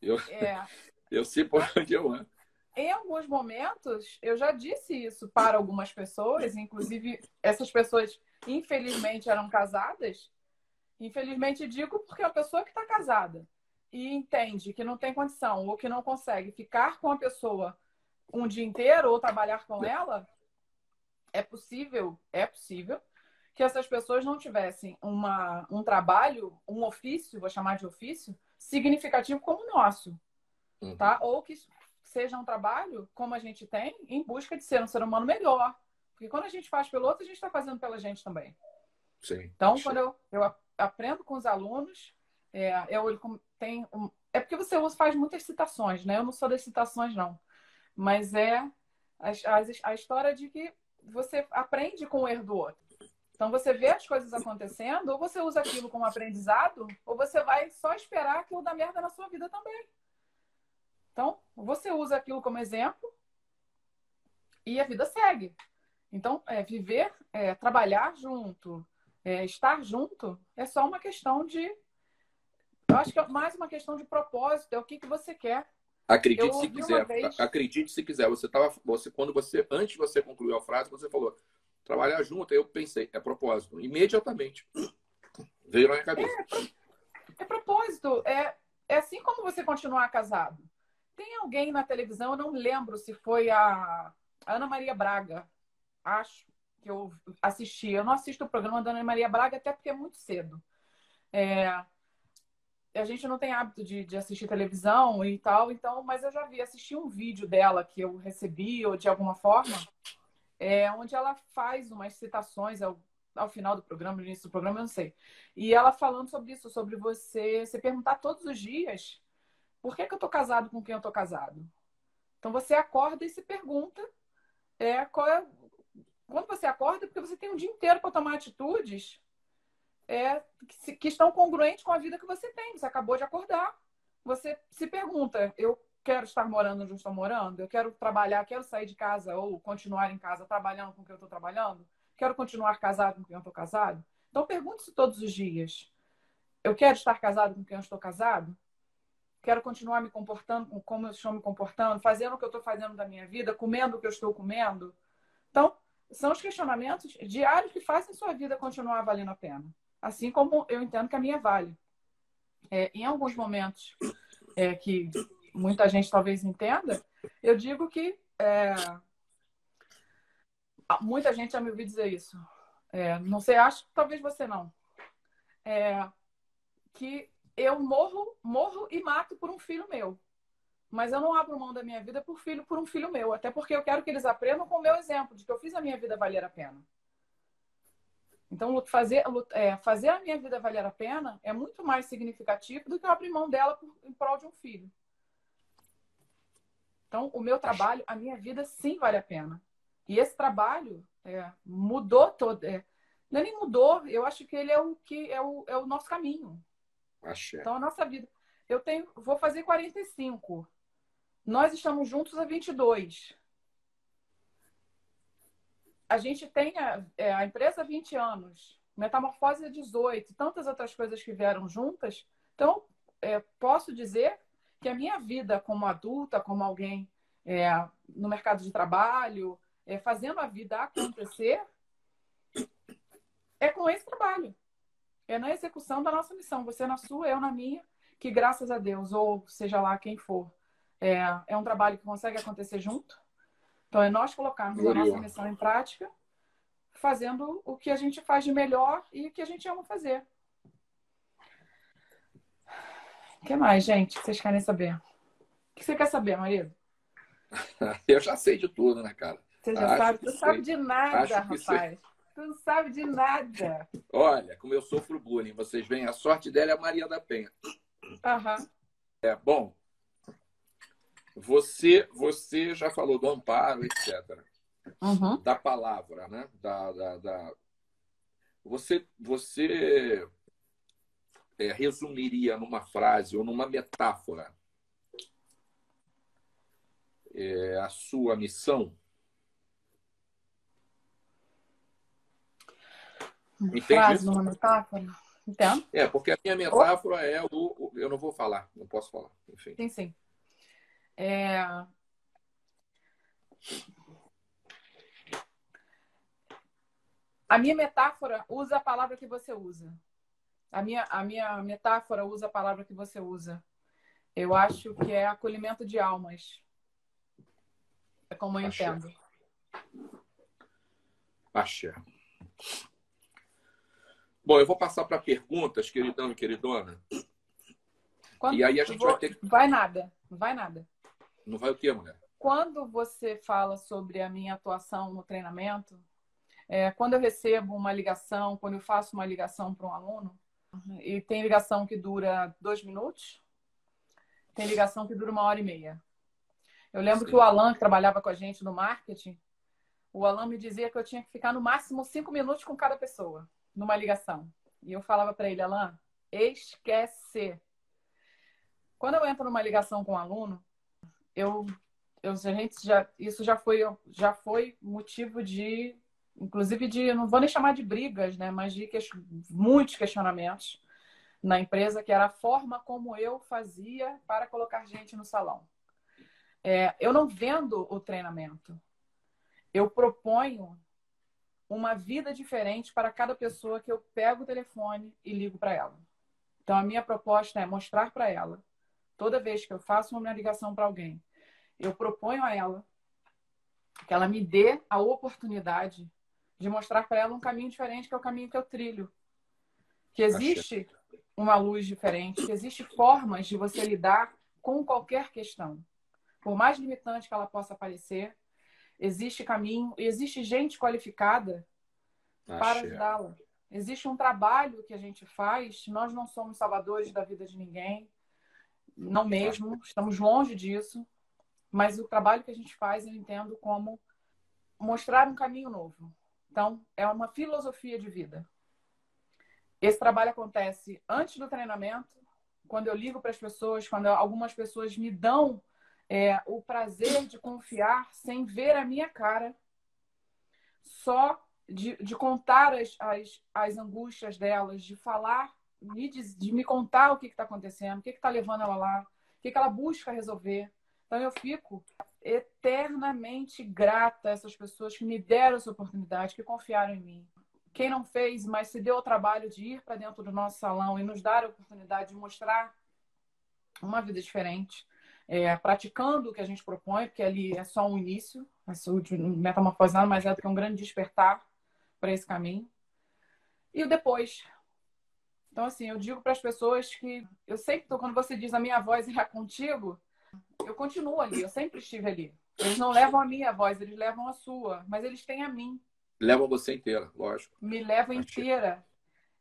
Eu, é. Eu sei por onde eu ando. Em alguns momentos, eu já disse isso para algumas pessoas, inclusive essas pessoas, infelizmente, eram casadas. Infelizmente, digo porque é uma pessoa que está casada e entende que não tem condição ou que não consegue ficar com a pessoa um dia inteiro ou trabalhar com ela, é possível, é possível que essas pessoas não tivessem uma, um trabalho, um ofício, vou chamar de ofício, significativo como o nosso uhum. tá? Ou que seja um trabalho, como a gente tem, em busca de ser um ser humano melhor. Porque quando a gente faz pelo outro, a gente está fazendo pela gente também. Sim. Então, quando eu, eu aprendo com os alunos, é, eu tem um, é porque você faz muitas citações, né? Eu não sou das citações, não. Mas é a, a, a história de que você aprende com o erro do outro. Então você vê as coisas acontecendo, ou você usa aquilo como aprendizado, ou você vai só esperar aquilo dar merda na sua vida também. Então, você usa aquilo como exemplo e a vida segue. Então, é, viver, é, trabalhar junto, é, estar junto, é só uma questão de. Eu acho que é mais uma questão de propósito, é o que, que você quer. Acredite se quiser. Vez... Acredite se quiser. Você tava, você quando você antes de você concluir a frase, você falou trabalhar junto. Aí eu pensei, é propósito. Imediatamente veio na minha cabeça. É, é propósito. É, é assim como você continuar casado. Tem alguém na televisão, eu não lembro se foi a Ana Maria Braga, acho que eu assisti. Eu não assisto o programa da Ana Maria Braga, até porque é muito cedo. É, a gente não tem hábito de, de, assistir televisão e tal, então, mas eu já vi, assisti um vídeo dela que eu recebi, ou de alguma forma, é, onde ela faz umas citações ao, ao final do programa, no início do programa, eu não sei. E ela falando sobre isso, sobre você se perguntar todos os dias por que, que eu tô casado com quem eu tô casado? Então você acorda e se pergunta é, qual é, quando você acorda, porque você tem um dia inteiro para tomar atitudes é, que, que, estão congruentes com a vida que você tem. Você acabou de acordar. Você se pergunta: eu quero estar morando onde eu estou morando? Eu quero trabalhar, quero sair de casa ou continuar em casa trabalhando com quem eu estou trabalhando? Quero continuar casado com quem eu estou casado? Então pergunte-se todos os dias: eu quero estar casado com quem eu estou casado? Quero continuar me comportando como eu estou me comportando, fazendo o que eu estou fazendo da minha vida, comendo o que eu estou comendo? Então, são os questionamentos diários que fazem sua vida continuar valendo a pena. Assim como eu entendo que a minha vale. É, em alguns momentos é, que muita gente talvez entenda, eu digo que é, muita gente já me ouviu dizer isso. É, não sei, acho que talvez você não. É, que eu morro, morro e mato por um filho meu. Mas eu não abro mão da minha vida por filho, por um filho meu. Até porque eu quero que eles aprendam com o meu exemplo, de que eu fiz a minha vida valer a pena. Então, fazer, é, fazer a minha vida valer a pena é muito mais significativo do que eu abrir mão dela por, em prol de um filho. Então, o meu trabalho, a minha vida, sim vale a pena. E esse trabalho é, mudou todo. É, não é nem mudou, eu acho que ele é o que é o, é o nosso caminho. Axé. Então, a nossa vida. Eu tenho, vou fazer 45. Nós estamos juntos há 22. A gente tem a, é, a empresa há 20 anos, Metamorfose há 18, tantas outras coisas que vieram juntas. Então, é, posso dizer que a minha vida como adulta, como alguém é, no mercado de trabalho, é, fazendo a vida acontecer, é com esse trabalho. É na execução da nossa missão. Você na sua, eu na minha, que graças a Deus, ou seja lá quem for, é, é um trabalho que consegue acontecer junto. Então, é nós colocarmos a nossa missão em prática, fazendo o que a gente faz de melhor e o que a gente ama fazer. O que mais, gente, que vocês querem saber? O que você quer saber, marido? Eu já sei de tudo, né, cara? Você já Acho sabe? Tu sabe de nada, rapaz. Sei. Tu não sabe de nada. Olha, como eu sofro bullying, vocês veem, a sorte dela é a Maria da Penha. Aham. Uhum. É, bom, você, você já falou do amparo, etc. Uhum. Da palavra, né? Da, da, da... Você, você é, resumiria numa frase ou numa metáfora é, a sua missão? Uma frase, numa metáfora? Entendo. É, porque a minha metáfora é o, o, Eu não vou falar, não posso falar. Enfim. Sim, sim. É... A minha metáfora usa a palavra que você usa. A minha, a minha metáfora usa a palavra que você usa. Eu acho que é acolhimento de almas. É como eu Axé. entendo. Axé. Bom, eu vou passar para perguntas, queridão e queridona. Quando e aí a gente vou... vai ter. Vai nada, vai nada. Não vai o quê, mulher? Quando você fala sobre a minha atuação no treinamento, é, quando eu recebo uma ligação, quando eu faço uma ligação para um aluno, e tem ligação que dura dois minutos, tem ligação que dura uma hora e meia. Eu lembro Sim. que o Alan, que trabalhava com a gente no marketing, o Alan me dizia que eu tinha que ficar no máximo cinco minutos com cada pessoa, numa ligação. E eu falava para ele, Alan, esquece. Quando eu entro numa ligação com um aluno, eu, eu gente já, isso já foi, já foi motivo de, inclusive de, não vou nem chamar de brigas, né, mas de que, muitos questionamentos na empresa, que era a forma como eu fazia para colocar gente no salão. É, eu não vendo o treinamento, eu proponho uma vida diferente para cada pessoa que eu pego o telefone e ligo para ela. Então, a minha proposta é mostrar para ela, toda vez que eu faço uma ligação para alguém, eu proponho a ela que ela me dê a oportunidade de mostrar para ela um caminho diferente, que é o caminho que eu trilho. Que existe uma luz diferente, que existe formas de você lidar com qualquer questão. Por mais limitante que ela possa parecer, existe caminho, existe gente qualificada para ajudá-la. Existe um trabalho que a gente faz, nós não somos salvadores da vida de ninguém, não mesmo, estamos longe disso, mas o trabalho que a gente faz eu entendo como mostrar um caminho novo. Então, é uma filosofia de vida. Esse trabalho acontece antes do treinamento, quando eu ligo para as pessoas, quando algumas pessoas me dão é, o prazer de confiar sem ver a minha cara, só de, de contar as, as, as angústias delas, de falar, de, de me contar o que está acontecendo, o que está levando ela lá, o que, que ela busca resolver. Então eu fico eternamente grata a essas pessoas que me deram essa oportunidade, que confiaram em mim quem não fez, mas se deu o trabalho de ir para dentro do nosso salão e nos dar a oportunidade de mostrar uma vida diferente, é, praticando o que a gente propõe, porque ali é só um início, a saúde metamorfose nada mais é do que um grande despertar para esse caminho. E o depois. Então, assim, eu digo para as pessoas que eu sempre, quando você diz a minha voz é contigo, eu continuo ali, eu sempre estive ali. Eles não levam a minha voz, eles levam a sua, mas eles têm a mim. Leva você inteira, lógico. Me leva inteira.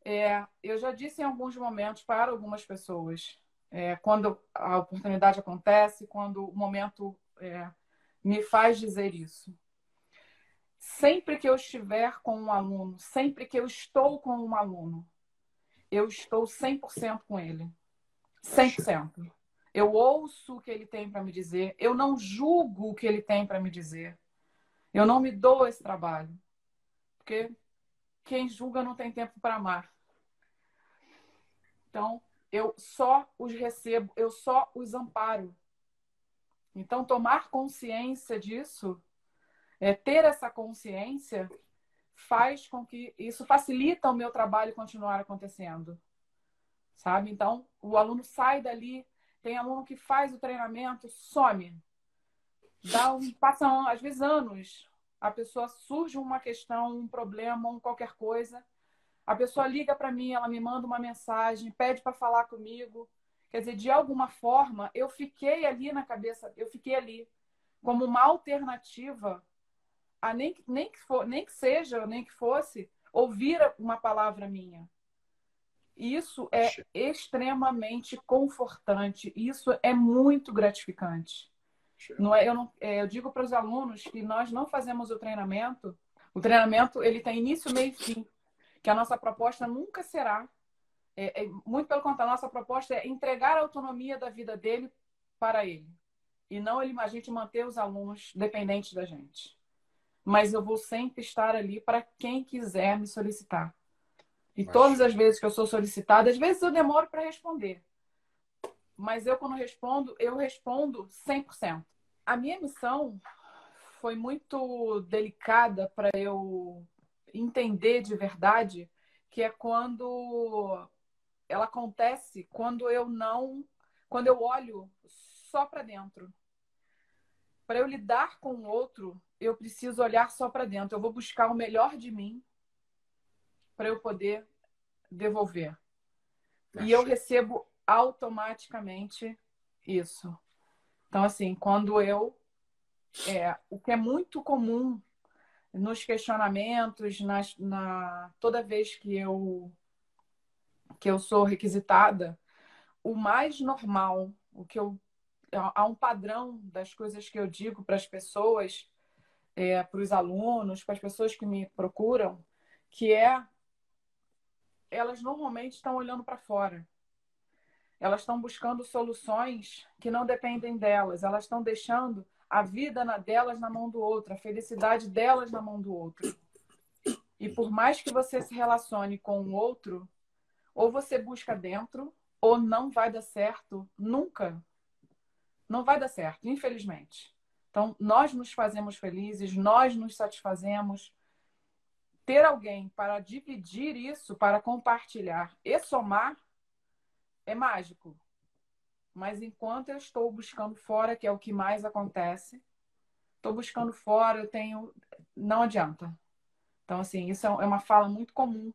É, eu já disse em alguns momentos para algumas pessoas, é, quando a oportunidade acontece, quando o momento é, me faz dizer isso. Sempre que eu estiver com um aluno, sempre que eu estou com um aluno, eu estou 100% com ele. 100%. Eu ouço o que ele tem para me dizer, eu não julgo o que ele tem para me dizer. Eu não me dou esse trabalho porque quem julga não tem tempo para amar. Então, eu só os recebo, eu só os amparo. Então, tomar consciência disso, é, ter essa consciência, faz com que isso facilita o meu trabalho continuar acontecendo. Sabe? Então, o aluno sai dali, tem aluno que faz o treinamento, some. Dá um, passam, às vezes, anos a pessoa surge uma questão, um problema, um qualquer coisa, a pessoa liga para mim, ela me manda uma mensagem, pede para falar comigo. Quer dizer, de alguma forma, eu fiquei ali na cabeça, eu fiquei ali como uma alternativa a nem, nem, que, for, nem que seja, nem que fosse, ouvir uma palavra minha. Isso é extremamente confortante, isso é muito gratificante. Não é, eu, não, é, eu digo para os alunos que nós não fazemos o treinamento. O treinamento ele tem início, meio e fim. Que a nossa proposta nunca será. É, é, muito pelo contrário, a nossa proposta é entregar a autonomia da vida dele para ele. E não ele, a gente manter os alunos dependentes da gente. Mas eu vou sempre estar ali para quem quiser me solicitar. E Mas... todas as vezes que eu sou solicitada, às vezes eu demoro para responder. Mas eu, quando respondo, eu respondo 100% a minha missão foi muito delicada para eu entender de verdade que é quando ela acontece quando eu não quando eu olho só para dentro. Para eu lidar com o outro, eu preciso olhar só para dentro. Eu vou buscar o melhor de mim para eu poder devolver. E eu recebo automaticamente isso. Então, assim, quando eu. É, o que é muito comum nos questionamentos, nas, na, toda vez que eu, que eu sou requisitada, o mais normal, o que eu. Há um padrão das coisas que eu digo para as pessoas é, para os alunos, para as pessoas que me procuram, que é elas normalmente estão olhando para fora. Elas estão buscando soluções que não dependem delas. Elas estão deixando a vida na, delas na mão do outro, a felicidade delas na mão do outro. E por mais que você se relacione com o outro, ou você busca dentro, ou não vai dar certo nunca. Não vai dar certo, infelizmente. Então, nós nos fazemos felizes, nós nos satisfazemos. Ter alguém para dividir isso, para compartilhar e somar, é mágico. Mas enquanto eu estou buscando fora, que é o que mais acontece, estou buscando fora, eu tenho. Não adianta. Então, assim, isso é, uma fala muito comum.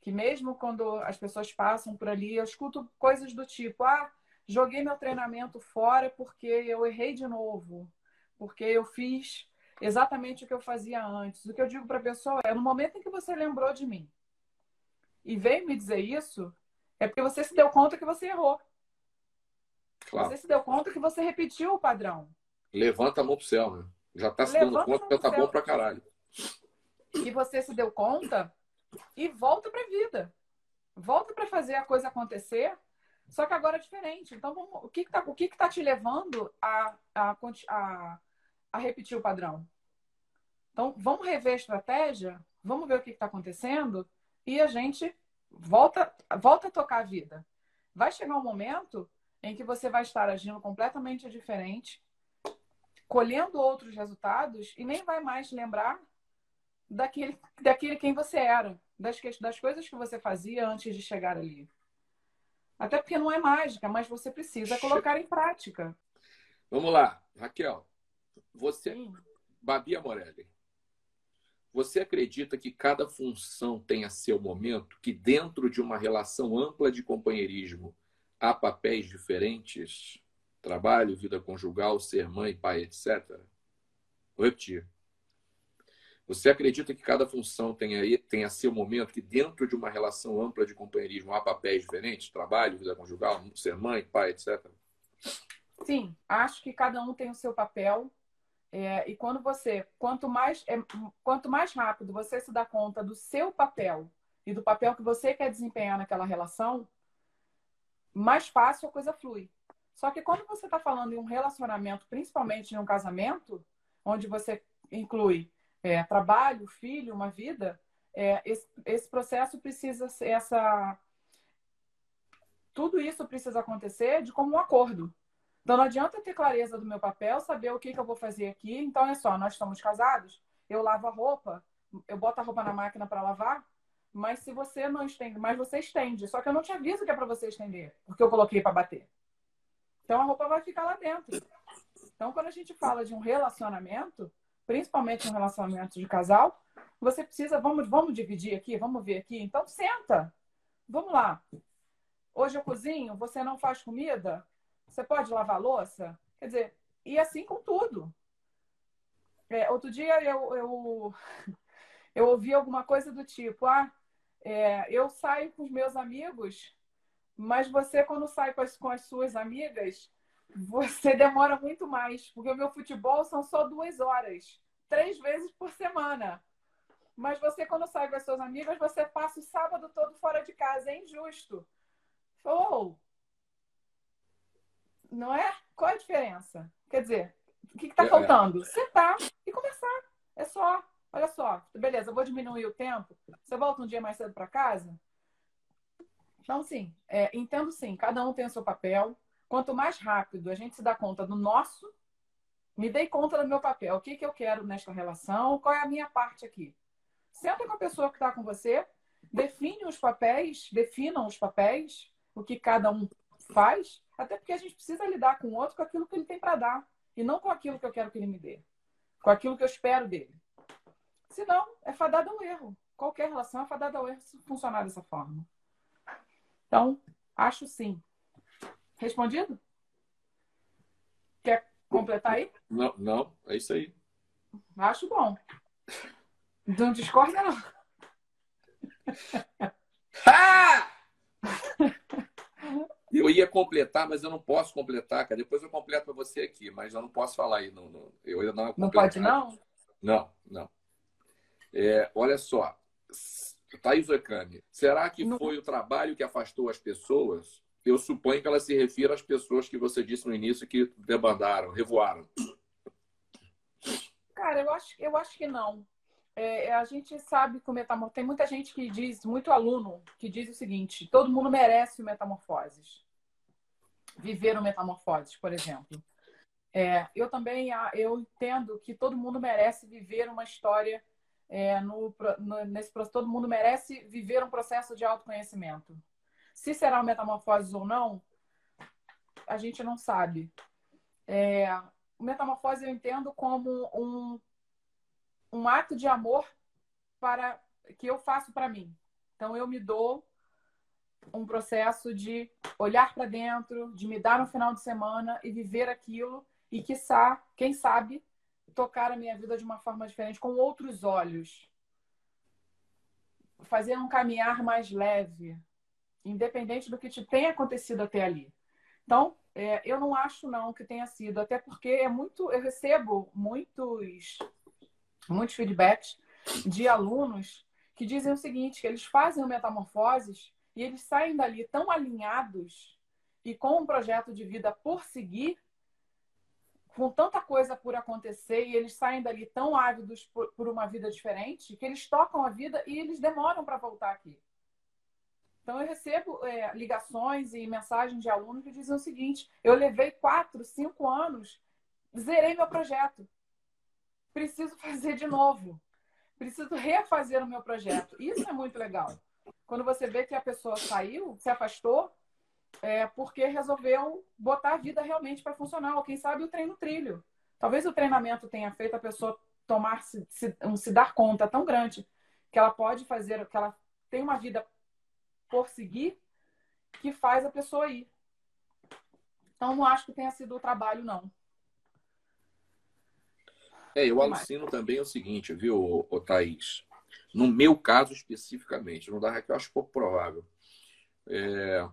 Que mesmo quando as pessoas passam por ali, eu escuto coisas do tipo: ah, joguei meu treinamento fora porque eu errei de novo, porque eu fiz exatamente o que eu fazia antes. O que eu digo para a pessoa é: no momento em que você lembrou de mim e veio me dizer isso, é porque você se deu conta que você errou. Claro. Você se deu conta que você repetiu o padrão. Levanta a mão pro céu, né? Já tá se dando conta que tá bom pra caralho. E você se deu conta e volta pra vida. Volta para fazer a coisa acontecer, só que agora é diferente. Então, vamos, o, que, que, tá, o que, que tá te levando a, a, a, a repetir o padrão? Então, vamos rever a estratégia, vamos ver o que está acontecendo e a gente volta, volta a tocar a vida. Vai chegar um momento em que você vai estar agindo completamente diferente, colhendo outros resultados e nem vai mais lembrar daquele, daquele quem você era, das, das coisas que você fazia antes de chegar ali. Até porque não é mágica, mas você precisa colocar em prática. Vamos lá, Raquel. Você, Sim. Babi Morelli, você acredita que cada função tenha seu momento, que dentro de uma relação ampla de companheirismo há papéis diferentes? Trabalho, vida conjugal, ser mãe, pai, etc. Vou repetir. Você acredita que cada função tenha, tenha seu momento, que dentro de uma relação ampla de companheirismo há papéis diferentes? Trabalho, vida conjugal, ser mãe, pai, etc. Sim, acho que cada um tem o seu papel. É, e quando você, quanto mais, é, quanto mais rápido você se dá conta do seu papel e do papel que você quer desempenhar naquela relação, mais fácil a coisa flui. Só que quando você está falando em um relacionamento, principalmente em um casamento, onde você inclui é, trabalho, filho, uma vida, é, esse, esse processo precisa ser essa. Tudo isso precisa acontecer de como um acordo. Então não adianta ter clareza do meu papel, saber o que, que eu vou fazer aqui. Então é só, nós estamos casados, eu lavo a roupa, eu boto a roupa na máquina para lavar, mas se você não estende, mas você estende. Só que eu não te aviso que é para você estender, porque eu coloquei para bater. Então a roupa vai ficar lá dentro. Então quando a gente fala de um relacionamento, principalmente um relacionamento de casal, você precisa, vamos, vamos dividir aqui, vamos ver aqui. Então senta. Vamos lá. Hoje eu cozinho, você não faz comida? Você pode lavar louça? Quer dizer, e assim com tudo. É, outro dia eu, eu, eu ouvi alguma coisa do tipo, ah, é, eu saio com os meus amigos, mas você, quando sai com as, com as suas amigas, você demora muito mais, porque o meu futebol são só duas horas, três vezes por semana. Mas você, quando sai com as suas amigas, você passa o sábado todo fora de casa. É injusto. Ou, oh, não é? Qual é a diferença? Quer dizer, o que está é, é. faltando? Sentar e conversar. É só. Olha só, beleza, eu vou diminuir o tempo. Você volta um dia mais cedo para casa? Então, sim, é, entendo sim, cada um tem o seu papel. Quanto mais rápido a gente se dá conta do nosso, me dei conta do meu papel. O que, que eu quero nesta relação? Qual é a minha parte aqui? Senta com a pessoa que está com você, define os papéis, definam os papéis, o que cada um faz, até porque a gente precisa lidar com o outro com aquilo que ele tem para dar, e não com aquilo que eu quero que ele me dê, com aquilo que eu espero dele. Senão, é fadada ao erro. Qualquer relação é fadada ao erro se funcionar dessa forma. Então, acho sim. Respondido? Quer completar aí? Não, não, é isso aí. Acho bom. Não discorda, não. Ah! Eu ia completar, mas eu não posso completar, cara. Depois eu completo para você aqui, mas eu não posso falar aí. Não, não. Eu dar uma não pode, não? Não, não. É, olha só, Thaís Okami, será que não... foi o trabalho que afastou as pessoas? Eu suponho que ela se refira às pessoas que você disse no início que debandaram, revoaram. Cara, eu acho, eu acho que não. É, a gente sabe que o metamorfose. Tem muita gente que diz, muito aluno, que diz o seguinte: todo mundo merece o metamorfoses. Viver o metamorfoses, por exemplo. É, eu também eu entendo que todo mundo merece viver uma história é, no, no, nesse todo mundo merece viver um processo de autoconhecimento. Se será uma metamorfose ou não, a gente não sabe. É, metamorfose eu entendo como um, um ato de amor para que eu faço para mim. Então eu me dou um processo de olhar para dentro, de me dar no final de semana e viver aquilo e, quiçá, quem sabe, tocar a minha vida de uma forma diferente, com outros olhos. Fazer um caminhar mais leve, independente do que te tenha acontecido até ali. Então, é, eu não acho não que tenha sido, até porque é muito, eu recebo muitos, muitos feedbacks de alunos que dizem o seguinte, que eles fazem metamorfoses e eles saem dali tão alinhados e com um projeto de vida por seguir com tanta coisa por acontecer e eles saem dali tão ávidos por, por uma vida diferente que eles tocam a vida e eles demoram para voltar aqui. Então, eu recebo é, ligações e mensagens de alunos que dizem o seguinte: eu levei quatro, cinco anos, zerei meu projeto. Preciso fazer de novo. Preciso refazer o meu projeto. Isso é muito legal. Quando você vê que a pessoa saiu, se afastou, é, porque resolveu botar a vida realmente para funcionar. Ou quem sabe o treino trilho. Talvez o treinamento tenha feito a pessoa tomar se, se, um, se dar conta tão grande que ela pode fazer, que ela tem uma vida por seguir, que faz a pessoa ir. Então, não acho que tenha sido o trabalho, não. É, eu alucino também o seguinte, viu, o Thaís? No meu caso especificamente, no da Raquel, acho pouco provável. É,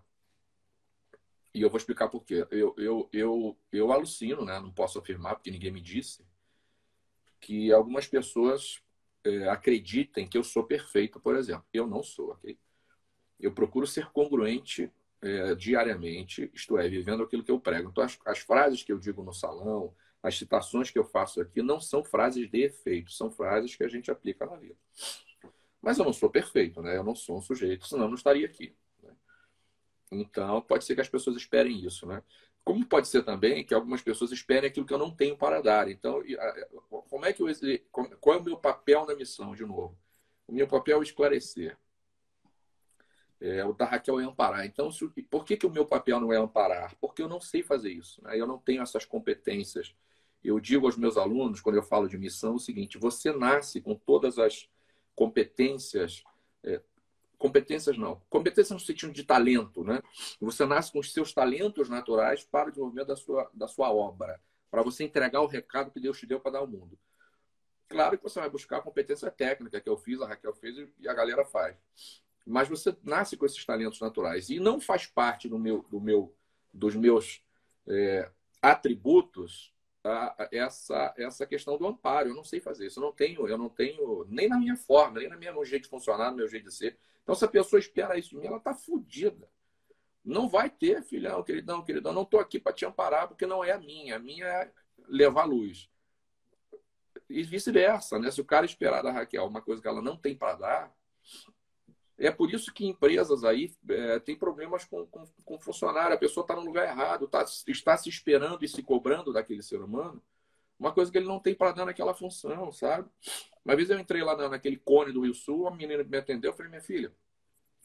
e eu vou explicar por quê. Eu, eu, eu, eu alucino, né? não posso afirmar porque ninguém me disse, que algumas pessoas é, acreditem que eu sou perfeito, por exemplo. Eu não sou, ok? Eu procuro ser congruente é, diariamente, isto é, vivendo aquilo que eu prego. Então, as, as frases que eu digo no salão, as citações que eu faço aqui, não são frases de efeito, são frases que a gente aplica na vida. Mas eu não sou perfeito, né? Eu não sou um sujeito, senão eu não estaria aqui. Então, pode ser que as pessoas esperem isso, né? Como pode ser também que algumas pessoas esperem aquilo que eu não tenho para dar. Então, como é que eu, qual é o meu papel na missão, de novo? O meu papel é esclarecer. É, o da Raquel é amparar. Então, se, por que, que o meu papel não é amparar? Porque eu não sei fazer isso. Né? Eu não tenho essas competências. Eu digo aos meus alunos, quando eu falo de missão, o seguinte: você nasce com todas as competências é, competências não. Competências no sentido de talento, né? Você nasce com os seus talentos naturais para o desenvolvimento da sua, da sua obra, para você entregar o recado que Deus te deu para dar ao mundo. Claro que você vai buscar a competência técnica que eu fiz, a Raquel fez e a galera faz. Mas você nasce com esses talentos naturais e não faz parte do meu, do meu, dos meus é, atributos a, essa, essa questão do amparo. Eu não sei fazer isso. Eu não tenho, eu não tenho nem na minha forma, nem na minha meu jeito de funcionar, no meu jeito de ser. Então, se a pessoa espera isso de mim, ela está fodida. Não vai ter, filhão, queridão, queridão. Não estou aqui para te amparar, porque não é a minha. A minha é levar luz. E vice-versa, né? Se o cara esperar da Raquel uma coisa que ela não tem para dar, é por isso que empresas aí é, têm problemas com, com, com funcionário. A pessoa está no lugar errado, tá, está se esperando e se cobrando daquele ser humano uma coisa que ele não tem para dar naquela função, sabe? Uma vez eu entrei lá naquele cone do Rio Sul, a menina me atendeu, eu falei, minha filha,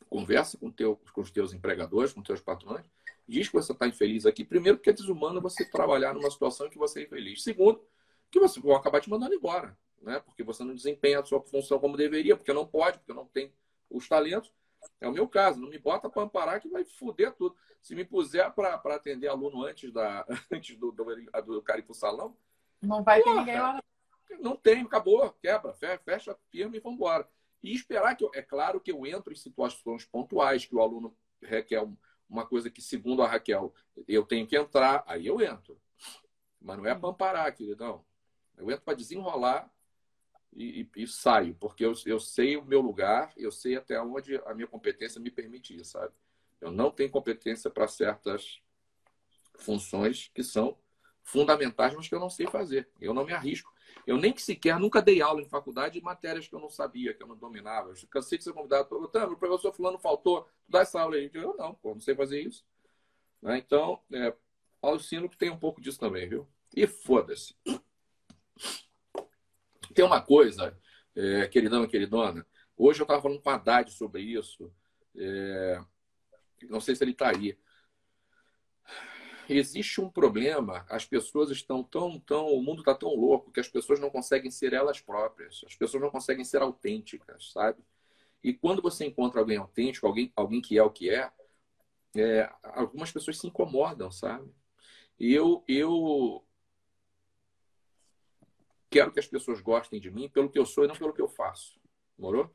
conversa com, teu, com os teus empregadores, com os teus patrões, diz que você está infeliz aqui. Primeiro, porque é desumano você trabalhar numa situação que você é infeliz. Segundo, que você vão acabar te mandando embora, né? Porque você não desempenha a sua função como deveria, porque não pode, porque não tem os talentos. É o meu caso, não me bota para amparar que vai foder tudo. Se me puser para atender aluno antes, da, antes do, do, do, cara ir pro salão, não vai ter ninguém lá. Não tem, acabou, quebra, fecha, firma e vamos embora. E esperar que, eu, é claro que eu entro em situações pontuais, que o aluno requer uma coisa que, segundo a Raquel, eu tenho que entrar, aí eu entro. Mas não é para amparar, queridão. Eu entro para desenrolar e, e, e saio, porque eu, eu sei o meu lugar, eu sei até onde a minha competência me permite sabe? Eu não tenho competência para certas funções que são fundamentais, mas que eu não sei fazer. Eu não me arrisco. Eu nem que sequer nunca dei aula em faculdade de matérias que eu não sabia, que eu não dominava. Eu cansei de ser convidado. O professor fulano faltou, dá essa aula aí. Eu não, pô, não sei fazer isso. Né? Então, é, Paulo Sino que tem um pouco disso também, viu? E foda-se. Tem uma coisa, é, queridão e queridona, hoje eu estava falando com a Haddad sobre isso, é, não sei se ele está aí. Existe um problema, as pessoas estão tão, tão, o mundo está tão louco que as pessoas não conseguem ser elas próprias, as pessoas não conseguem ser autênticas, sabe? E quando você encontra alguém autêntico, alguém, alguém que é o que é, é algumas pessoas se incomodam, sabe? E eu, eu quero que as pessoas gostem de mim pelo que eu sou e não pelo que eu faço. Morou?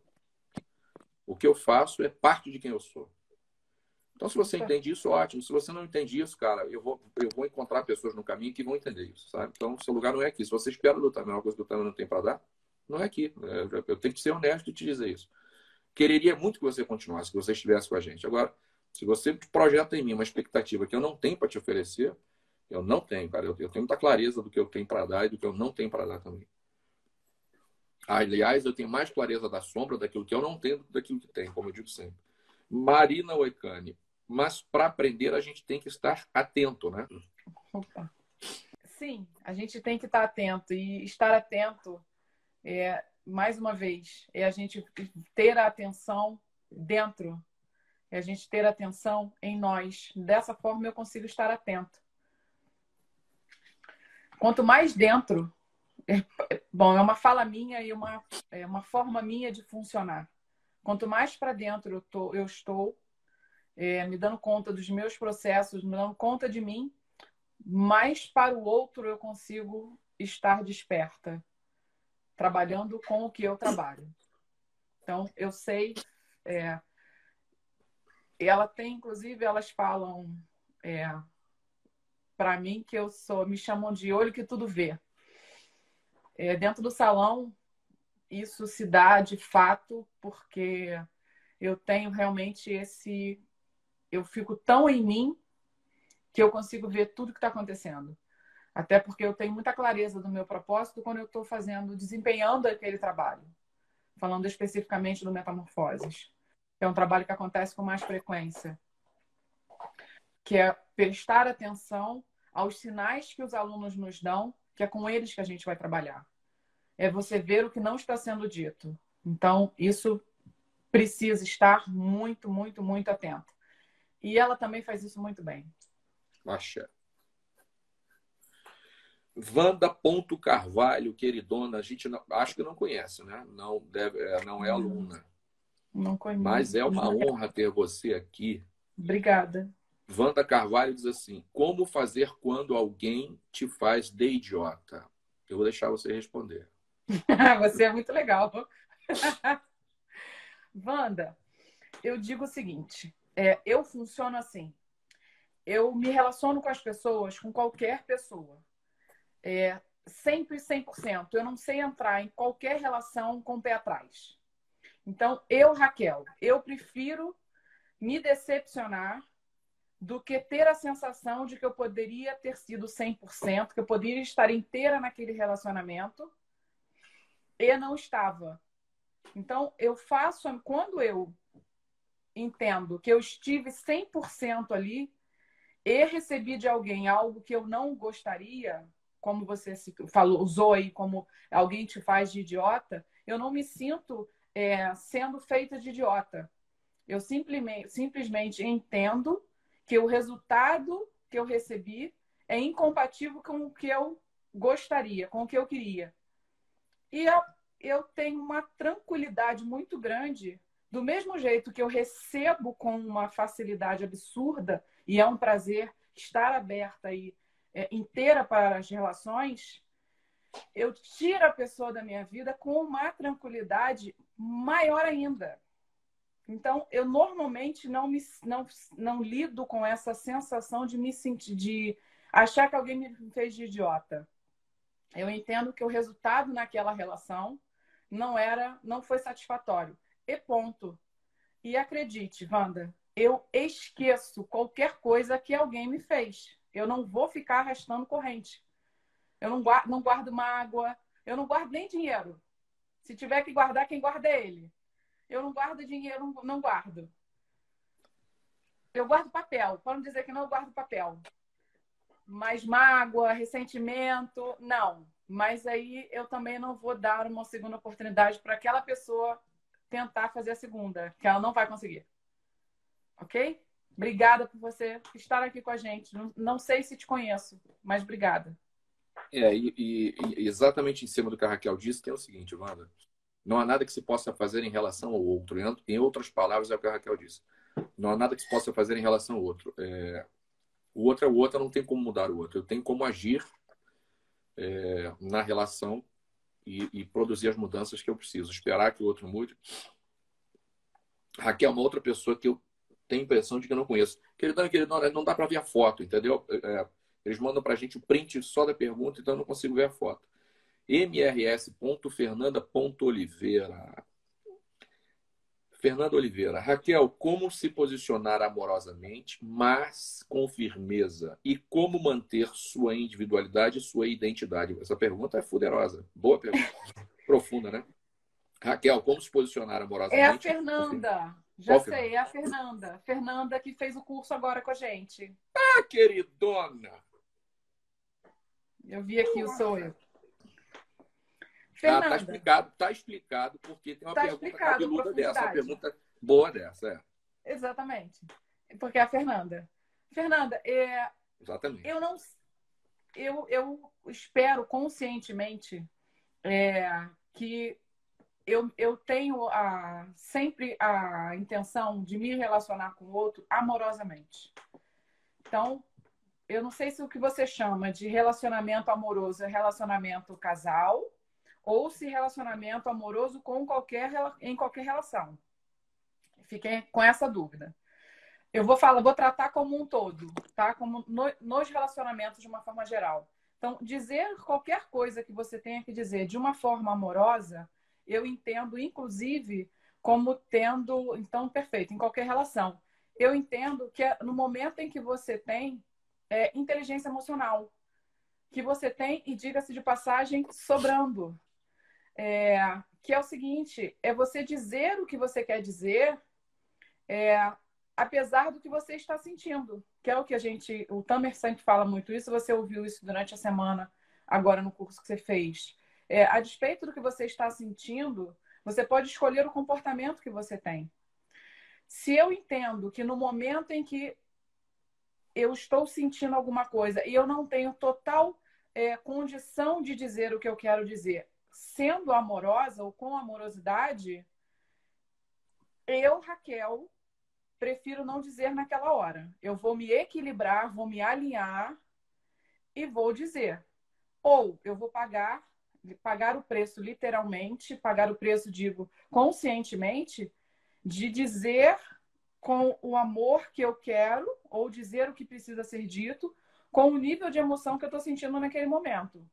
O que eu faço é parte de quem eu sou. Então, se você entende isso, ótimo. Se você não entende isso, cara, eu vou, eu vou encontrar pessoas no caminho que vão entender isso, sabe? Então, seu lugar não é aqui. Se você espera do Tamer uma coisa que o Tamer não tem para dar, não é aqui. É, eu tenho que ser honesto e te dizer isso. Quereria muito que você continuasse, que você estivesse com a gente. Agora, se você projeta em mim uma expectativa que eu não tenho para te oferecer, eu não tenho, cara. Eu, tenho muita clareza do que eu tenho para dar e do que eu não tenho para dar também. Aliás, eu tenho mais clareza da sombra daquilo que eu não tenho do que daquilo que tem, como eu digo sempre. Marina Oicane. Mas para aprender, a gente tem que estar atento, né? Sim, a gente tem que estar atento. E estar atento, é, mais uma vez, é a gente ter a atenção dentro. É a gente ter atenção em nós. Dessa forma, eu consigo estar atento. Quanto mais dentro, é, bom, é uma fala minha e uma, é uma forma minha de funcionar. Quanto mais para dentro eu, tô, eu estou, é, me dando conta dos meus processos, me dando conta de mim, mais para o outro eu consigo estar desperta, trabalhando com o que eu trabalho. Então, eu sei. É, ela tem, inclusive, elas falam é, para mim que eu sou, me chamam de olho que tudo vê. É, dentro do salão, isso se dá de fato porque eu tenho realmente esse. Eu fico tão em mim que eu consigo ver tudo que está acontecendo. Até porque eu tenho muita clareza do meu propósito quando eu estou fazendo, desempenhando aquele trabalho. Falando especificamente do Metamorfoses. É um trabalho que acontece com mais frequência. Que é prestar atenção aos sinais que os alunos nos dão, que é com eles que a gente vai trabalhar. É você ver o que não está sendo dito. Então, isso precisa estar muito, muito, muito atento. E ela também faz isso muito bem. Axé. Wanda Ponto Carvalho, queridona, a gente não, acho que não conhece, né? Não, deve, é, não é aluna. Não conheço. Mas é uma honra ter você aqui. Obrigada. Wanda Carvalho diz assim: Como fazer quando alguém te faz de idiota? Eu vou deixar você responder. você é muito legal. Wanda, eu digo o seguinte: é, eu funciono assim. Eu me relaciono com as pessoas, com qualquer pessoa. É, sempre 100%. Eu não sei entrar em qualquer relação com o pé atrás. Então, eu, Raquel, eu prefiro me decepcionar do que ter a sensação de que eu poderia ter sido 100%, que eu poderia estar inteira naquele relacionamento e não estava. Então, eu faço, quando eu entendo que eu estive 100% ali e recebi de alguém algo que eu não gostaria, como você falou, usou aí como alguém te faz de idiota, eu não me sinto é, sendo feita de idiota. Eu simplesmente, simplesmente entendo que o resultado que eu recebi é incompatível com o que eu gostaria, com o que eu queria. E eu, eu tenho uma tranquilidade muito grande, do mesmo jeito que eu recebo com uma facilidade absurda, e é um prazer estar aberta e é, inteira para as relações, eu tiro a pessoa da minha vida com uma tranquilidade maior ainda. Então, eu normalmente não, me, não, não lido com essa sensação de me sentir, de achar que alguém me fez de idiota. Eu entendo que o resultado naquela relação não era, não foi satisfatório. E ponto. E acredite, Wanda, eu esqueço qualquer coisa que alguém me fez. Eu não vou ficar arrastando corrente. Eu não guardo, não guardo mágoa, eu não guardo nem dinheiro. Se tiver que guardar, quem guarda é ele. Eu não guardo dinheiro, não guardo. Eu guardo papel. Não dizer que não, eu guardo papel. Mas mágoa, ressentimento, não. Mas aí eu também não vou dar uma segunda oportunidade para aquela pessoa tentar fazer a segunda, que ela não vai conseguir. Ok? Obrigada por você estar aqui com a gente. Não, não sei se te conheço, mas obrigada. É, e, e, exatamente em cima do que a Raquel disse, que é o seguinte, Wanda. Não há nada que se possa fazer em relação ao outro. Em outras palavras, é o que a Raquel disse. Não há nada que se possa fazer em relação ao outro. É, o outro é o outro, não tem como mudar o outro. Eu tenho como agir é, na relação e, e, produzir as mudanças que eu preciso. Esperar que o outro mude. Raquel é uma outra pessoa que eu tenho impressão de que eu não conheço. Queridão, queridão, não dá para ver a foto, entendeu? É, eles mandam para a gente o print só da pergunta, então eu não consigo ver a foto. mrs.fernanda.oliveira. Fernanda Oliveira. Raquel, como se posicionar amorosamente, mas com firmeza? E como manter sua individualidade e sua identidade? Essa pergunta é fuderosa. Boa pergunta. Profunda, né? Raquel, como se posicionar amorosamente? É a Fernanda. Já Qual sei, Fernanda? é a Fernanda. Fernanda que fez o curso agora com a gente. Ah, queridona! Eu vi aqui, o sou eu. Fernanda. Ah, tá explicado, tá explicado, porque tem uma tá pergunta cabeluda dessa, uma pergunta boa dessa, é. Exatamente. Porque é a Fernanda. Fernanda, é... Exatamente. Eu não. Eu, eu espero conscientemente é, que eu, eu tenho a, sempre a intenção de me relacionar com o outro amorosamente. Então, eu não sei se o que você chama de relacionamento amoroso é relacionamento casal ou se relacionamento amoroso com qualquer, em qualquer relação. Fiquem com essa dúvida. Eu vou falar, vou tratar como um todo, tá? Como no, nos relacionamentos de uma forma geral. Então, dizer qualquer coisa que você tenha que dizer de uma forma amorosa, eu entendo, inclusive, como tendo, então, perfeito, em qualquer relação. Eu entendo que é no momento em que você tem é, inteligência emocional, que você tem, e diga-se de passagem, sobrando é, que é o seguinte: é você dizer o que você quer dizer, é, apesar do que você está sentindo, que é o que a gente, o Tamer sempre fala muito isso. Você ouviu isso durante a semana, agora no curso que você fez. É, a despeito do que você está sentindo, você pode escolher o comportamento que você tem. Se eu entendo que no momento em que eu estou sentindo alguma coisa e eu não tenho total é, condição de dizer o que eu quero dizer, sendo amorosa ou com amorosidade, eu, Raquel, prefiro não dizer naquela hora. Eu vou me equilibrar, vou me alinhar e vou dizer. Ou eu vou pagar, pagar o preço literalmente, pagar o preço, digo, conscientemente, de dizer com o amor que eu quero, ou dizer o que precisa ser dito, com o nível de emoção que eu estou sentindo naquele momento.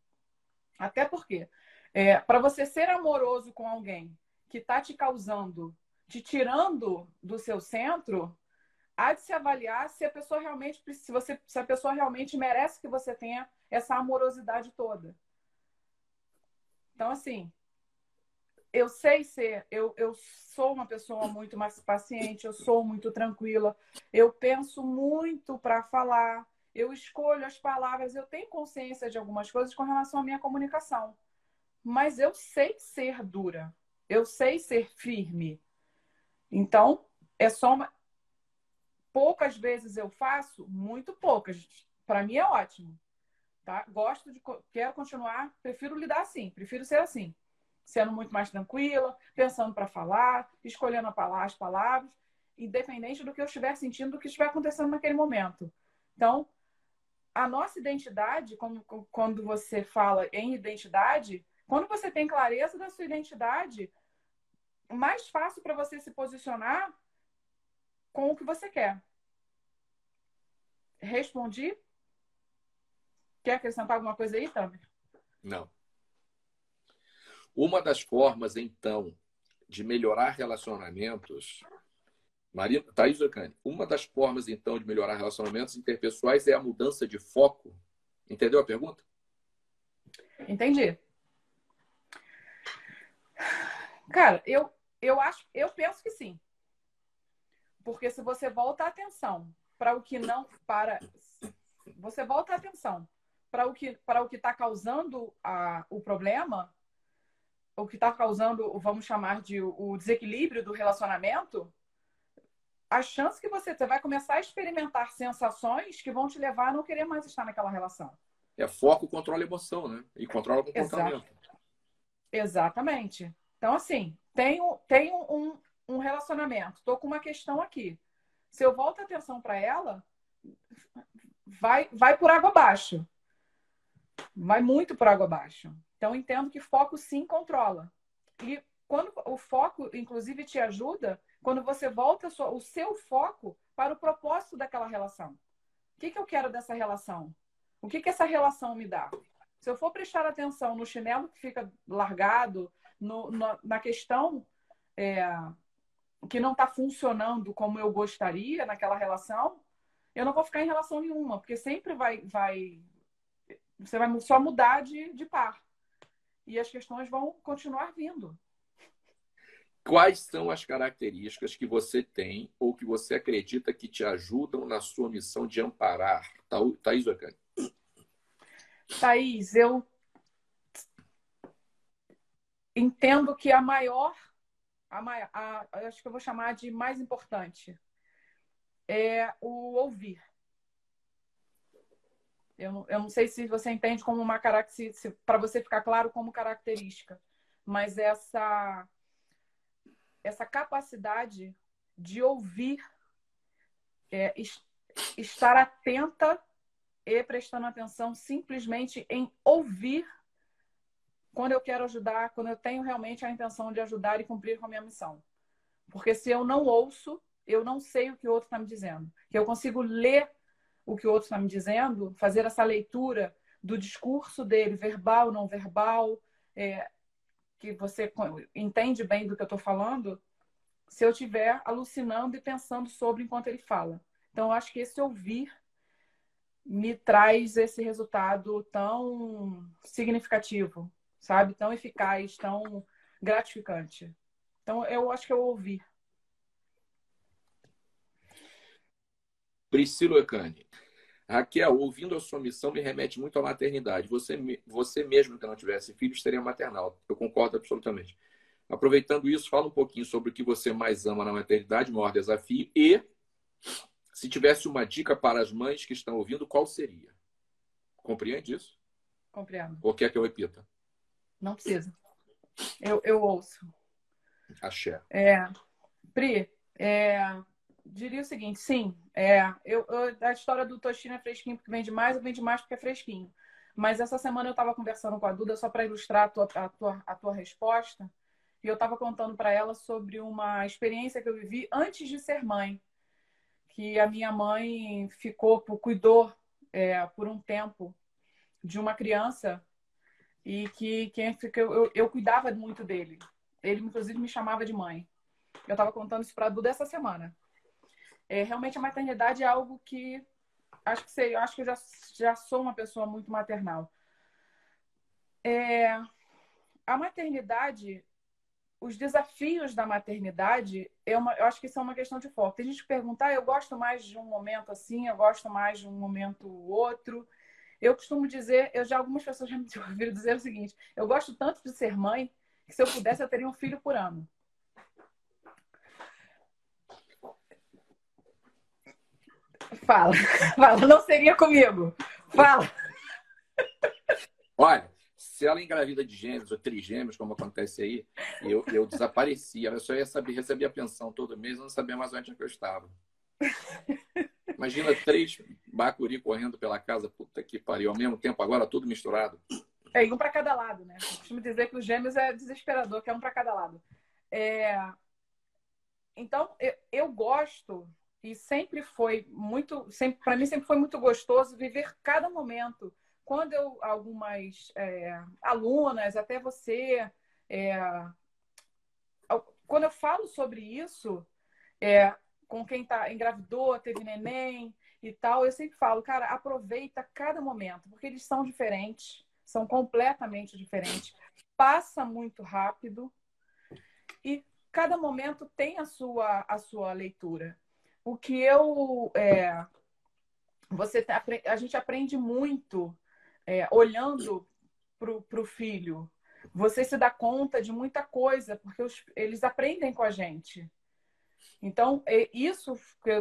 Até porque é, para você ser amoroso com alguém que está te causando, te tirando do seu centro, há de se avaliar se a pessoa realmente se você se a pessoa realmente merece que você tenha essa amorosidade toda. Então assim, eu sei ser, eu, eu sou uma pessoa muito mais paciente, eu sou muito tranquila, eu penso muito para falar, eu escolho as palavras, eu tenho consciência de algumas coisas com relação à minha comunicação mas eu sei ser dura, eu sei ser firme. Então, é só uma. Poucas vezes eu faço, muito poucas. Para mim é ótimo. Tá? Gosto de. Quero continuar, prefiro lidar assim, prefiro ser assim. Sendo muito mais tranquila, pensando para falar, escolhendo as palavras, independente do que eu estiver sentindo, do que estiver acontecendo naquele momento. Então, a nossa identidade, como, quando você fala em identidade, quando você tem clareza da sua identidade, mais fácil para você se posicionar com o que você quer. Respondi? Quer acrescentar alguma coisa aí, Tamer? Não. Uma das formas, então, de melhorar relacionamentos. Marina, Thaís Ocani, uma das formas, então, de melhorar relacionamentos interpessoais é a mudança de foco. Entendeu a pergunta? Entendi. Cara, eu, eu acho, eu penso que sim. Porque se você volta a atenção para o que não para você volta a atenção para o que para o que está causando a, o problema, o que está causando, vamos chamar de o desequilíbrio do relacionamento, a chance que você, você vai começar a experimentar sensações que vão te levar a não querer mais estar naquela relação. É foco, controla a emoção, né? E controla o comportamento. Exato. Exatamente. Então, assim, tenho, tenho um, um relacionamento, estou com uma questão aqui. Se eu volto a atenção para ela, vai, vai por água abaixo. Vai muito por água abaixo. Então, entendo que foco sim controla. E quando o foco, inclusive, te ajuda quando você volta o seu foco para o propósito daquela relação. O que, que eu quero dessa relação? O que, que essa relação me dá? Se eu for prestar atenção no chinelo que fica largado, no, no, na questão é, que não está funcionando como eu gostaria naquela relação, eu não vou ficar em relação nenhuma, porque sempre vai, vai você vai só mudar de, de par. E as questões vão continuar vindo. Quais são as características que você tem ou que você acredita que te ajudam na sua missão de amparar? Thaís Ocani. Thaís, eu entendo que a maior, a, a, acho que eu vou chamar de mais importante, é o ouvir. Eu, eu não sei se você entende como uma característica, para você ficar claro como característica, mas essa essa capacidade de ouvir, é, estar atenta e prestando atenção simplesmente em ouvir quando eu quero ajudar, quando eu tenho realmente a intenção de ajudar e cumprir com a minha missão. Porque se eu não ouço, eu não sei o que o outro está me dizendo. Que eu consigo ler o que o outro está me dizendo, fazer essa leitura do discurso dele, verbal, não verbal, é, que você entende bem do que eu estou falando, se eu estiver alucinando e pensando sobre enquanto ele fala. Então, eu acho que esse ouvir me traz esse resultado tão significativo, sabe? Tão eficaz, tão gratificante. Então, eu acho que eu ouvi. Priscila Ecane. Raquel, ouvindo a sua missão me remete muito à maternidade. Você, você mesmo que não tivesse filhos seria maternal. Eu concordo absolutamente. Aproveitando isso, fala um pouquinho sobre o que você mais ama na maternidade, maior desafio e se tivesse uma dica para as mães que estão ouvindo, qual seria? Compreende isso? Compreendo. Ou quer que eu repita? Não precisa. Eu, eu ouço. Axé. É, Pri, é, diria o seguinte, sim, é, eu, eu, a história do Toshino é fresquinho porque vende mais, vende mais porque é fresquinho. Mas essa semana eu estava conversando com a Duda, só para ilustrar a tua, a, tua, a tua resposta, e eu estava contando para ela sobre uma experiência que eu vivi antes de ser mãe que a minha mãe ficou, cuidou é, por um tempo de uma criança e que quem ficou, eu, eu cuidava muito dele. Ele, inclusive, me chamava de mãe. Eu estava contando isso para Duda essa semana. É, realmente, a maternidade é algo que acho que sei, acho que eu já, já sou uma pessoa muito maternal. É, a maternidade os desafios da maternidade, é uma, eu acho que isso é uma questão de foco. Tem gente que pergunta, ah, eu gosto mais de um momento assim, eu gosto mais de um momento outro. Eu costumo dizer, eu já algumas pessoas já me ouviram dizer o seguinte: eu gosto tanto de ser mãe que se eu pudesse eu teria um filho por ano. Fala, fala, não seria comigo. Fala. Olha, se ela engravida de gêmeos ou trigêmeos, como acontece aí, eu, eu desaparecia. Eu só ia saber, receber a pensão todo mês, não sabia mais onde é eu estava. Imagina três bacuri correndo pela casa, puta que pariu, ao mesmo tempo, agora tudo misturado. É, e um para cada lado, né? Eu costumo dizer que os gêmeos é desesperador, que é um para cada lado. É... Então, eu, eu gosto, e sempre foi muito, sempre para mim sempre foi muito gostoso viver cada momento quando eu, algumas é, alunas, até você, É, quando eu falo sobre isso, é, com quem tá engravidou, teve neném e tal, eu sempre falo, cara, aproveita cada momento, porque eles são diferentes, são completamente diferentes. Passa muito rápido e cada momento tem a sua, a sua leitura. O que eu. É, você tá, a gente aprende muito é, olhando para o filho. Você se dá conta de muita coisa, porque os, eles aprendem com a gente. Então, é isso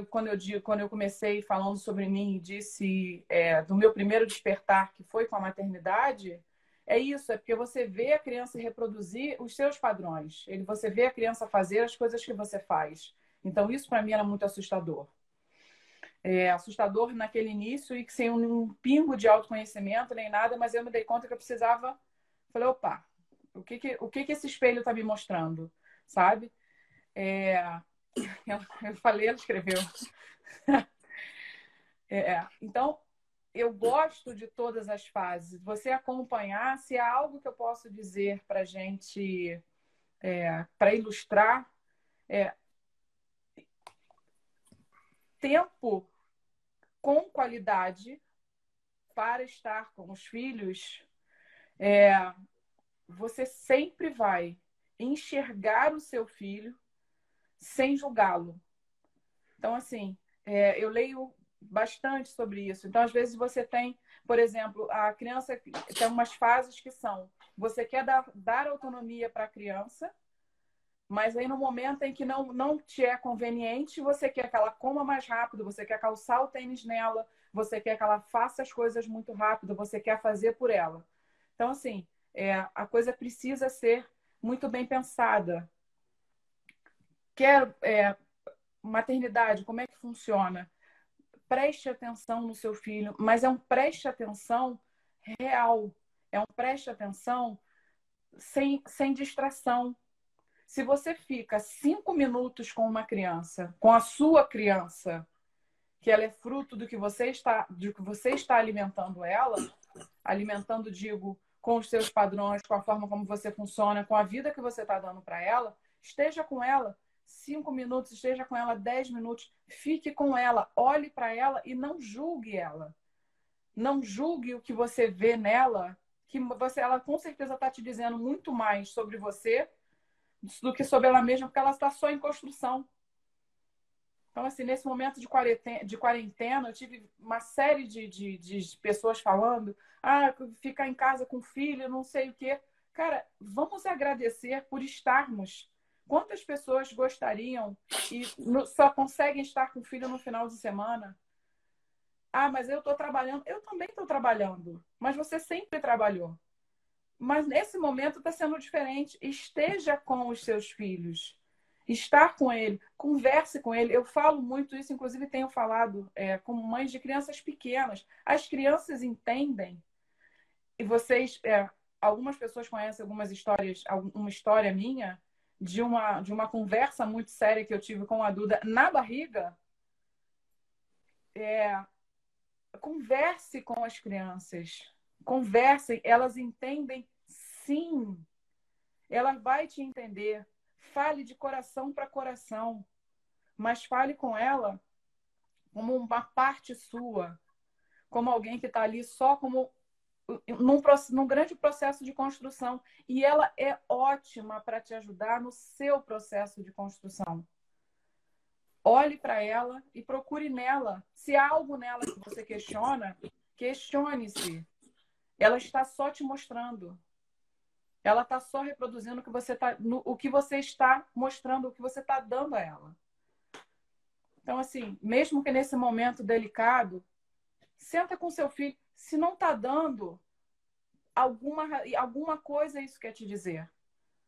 quando eu digo, quando eu comecei falando sobre mim e disse é, do meu primeiro despertar, que foi com a maternidade, é isso, é porque você vê a criança reproduzir os seus padrões. Ele, você vê a criança fazer as coisas que você faz. Então, isso para mim era muito assustador. É, assustador naquele início e sem um pingo de autoconhecimento nem nada, mas eu me dei conta que eu precisava. Falei, opa, o que que, o que, que esse espelho está me mostrando? Sabe? É, eu, eu falei, ela escreveu. É, então, eu gosto de todas as fases. Você acompanhar, se há algo que eu posso dizer para gente, é, para ilustrar, é, tempo com qualidade para estar com os filhos, é, você sempre vai enxergar o seu filho sem julgá-lo. Então, assim, é, eu leio bastante sobre isso. Então, às vezes, você tem, por exemplo, a criança tem umas fases que são: você quer dar, dar autonomia para a criança, mas aí no momento em que não, não te é conveniente, você quer que ela coma mais rápido, você quer calçar o tênis nela, você quer que ela faça as coisas muito rápido, você quer fazer por ela. Então, assim, é, a coisa precisa ser muito bem pensada. Quer é, maternidade, como é que funciona? Preste atenção no seu filho, mas é um preste atenção real, é um preste atenção sem, sem distração. Se você fica cinco minutos com uma criança, com a sua criança, que ela é fruto do que você está, do que você está alimentando ela, alimentando, digo, com os seus padrões, com a forma como você funciona, com a vida que você está dando para ela, esteja com ela cinco minutos, esteja com ela dez minutos, fique com ela, olhe para ela e não julgue ela. Não julgue o que você vê nela, que você, ela com certeza está te dizendo muito mais sobre você do que sobre ela mesma, porque ela está só em construção. Então, assim, nesse momento de quarentena, de quarentena eu tive uma série de, de, de pessoas falando, ah, ficar em casa com filho, não sei o quê. Cara, vamos agradecer por estarmos Quantas pessoas gostariam e só conseguem estar com o filho no final de semana? Ah, mas eu estou trabalhando. Eu também estou trabalhando. Mas você sempre trabalhou. Mas nesse momento está sendo diferente. Esteja com os seus filhos. Estar com ele, converse com ele. Eu falo muito isso, inclusive tenho falado é, com mães de crianças pequenas. As crianças entendem. E vocês, é, algumas pessoas conhecem algumas histórias, uma história minha de uma, de uma conversa muito séria que eu tive com a Duda na barriga, é, converse com as crianças. Conversem, elas entendem sim. Ela vai te entender. Fale de coração para coração, mas fale com ela como uma parte sua, como alguém que está ali só como num, num grande processo de construção. E ela é ótima para te ajudar no seu processo de construção. Olhe para ela e procure nela. Se há algo nela que você questiona, questione-se. Ela está só te mostrando. Ela está só reproduzindo o que você tá, no, o que você está mostrando, o que você está dando a ela. Então, assim, mesmo que nesse momento delicado, senta com seu filho, se não está dando, alguma, alguma coisa isso quer te dizer.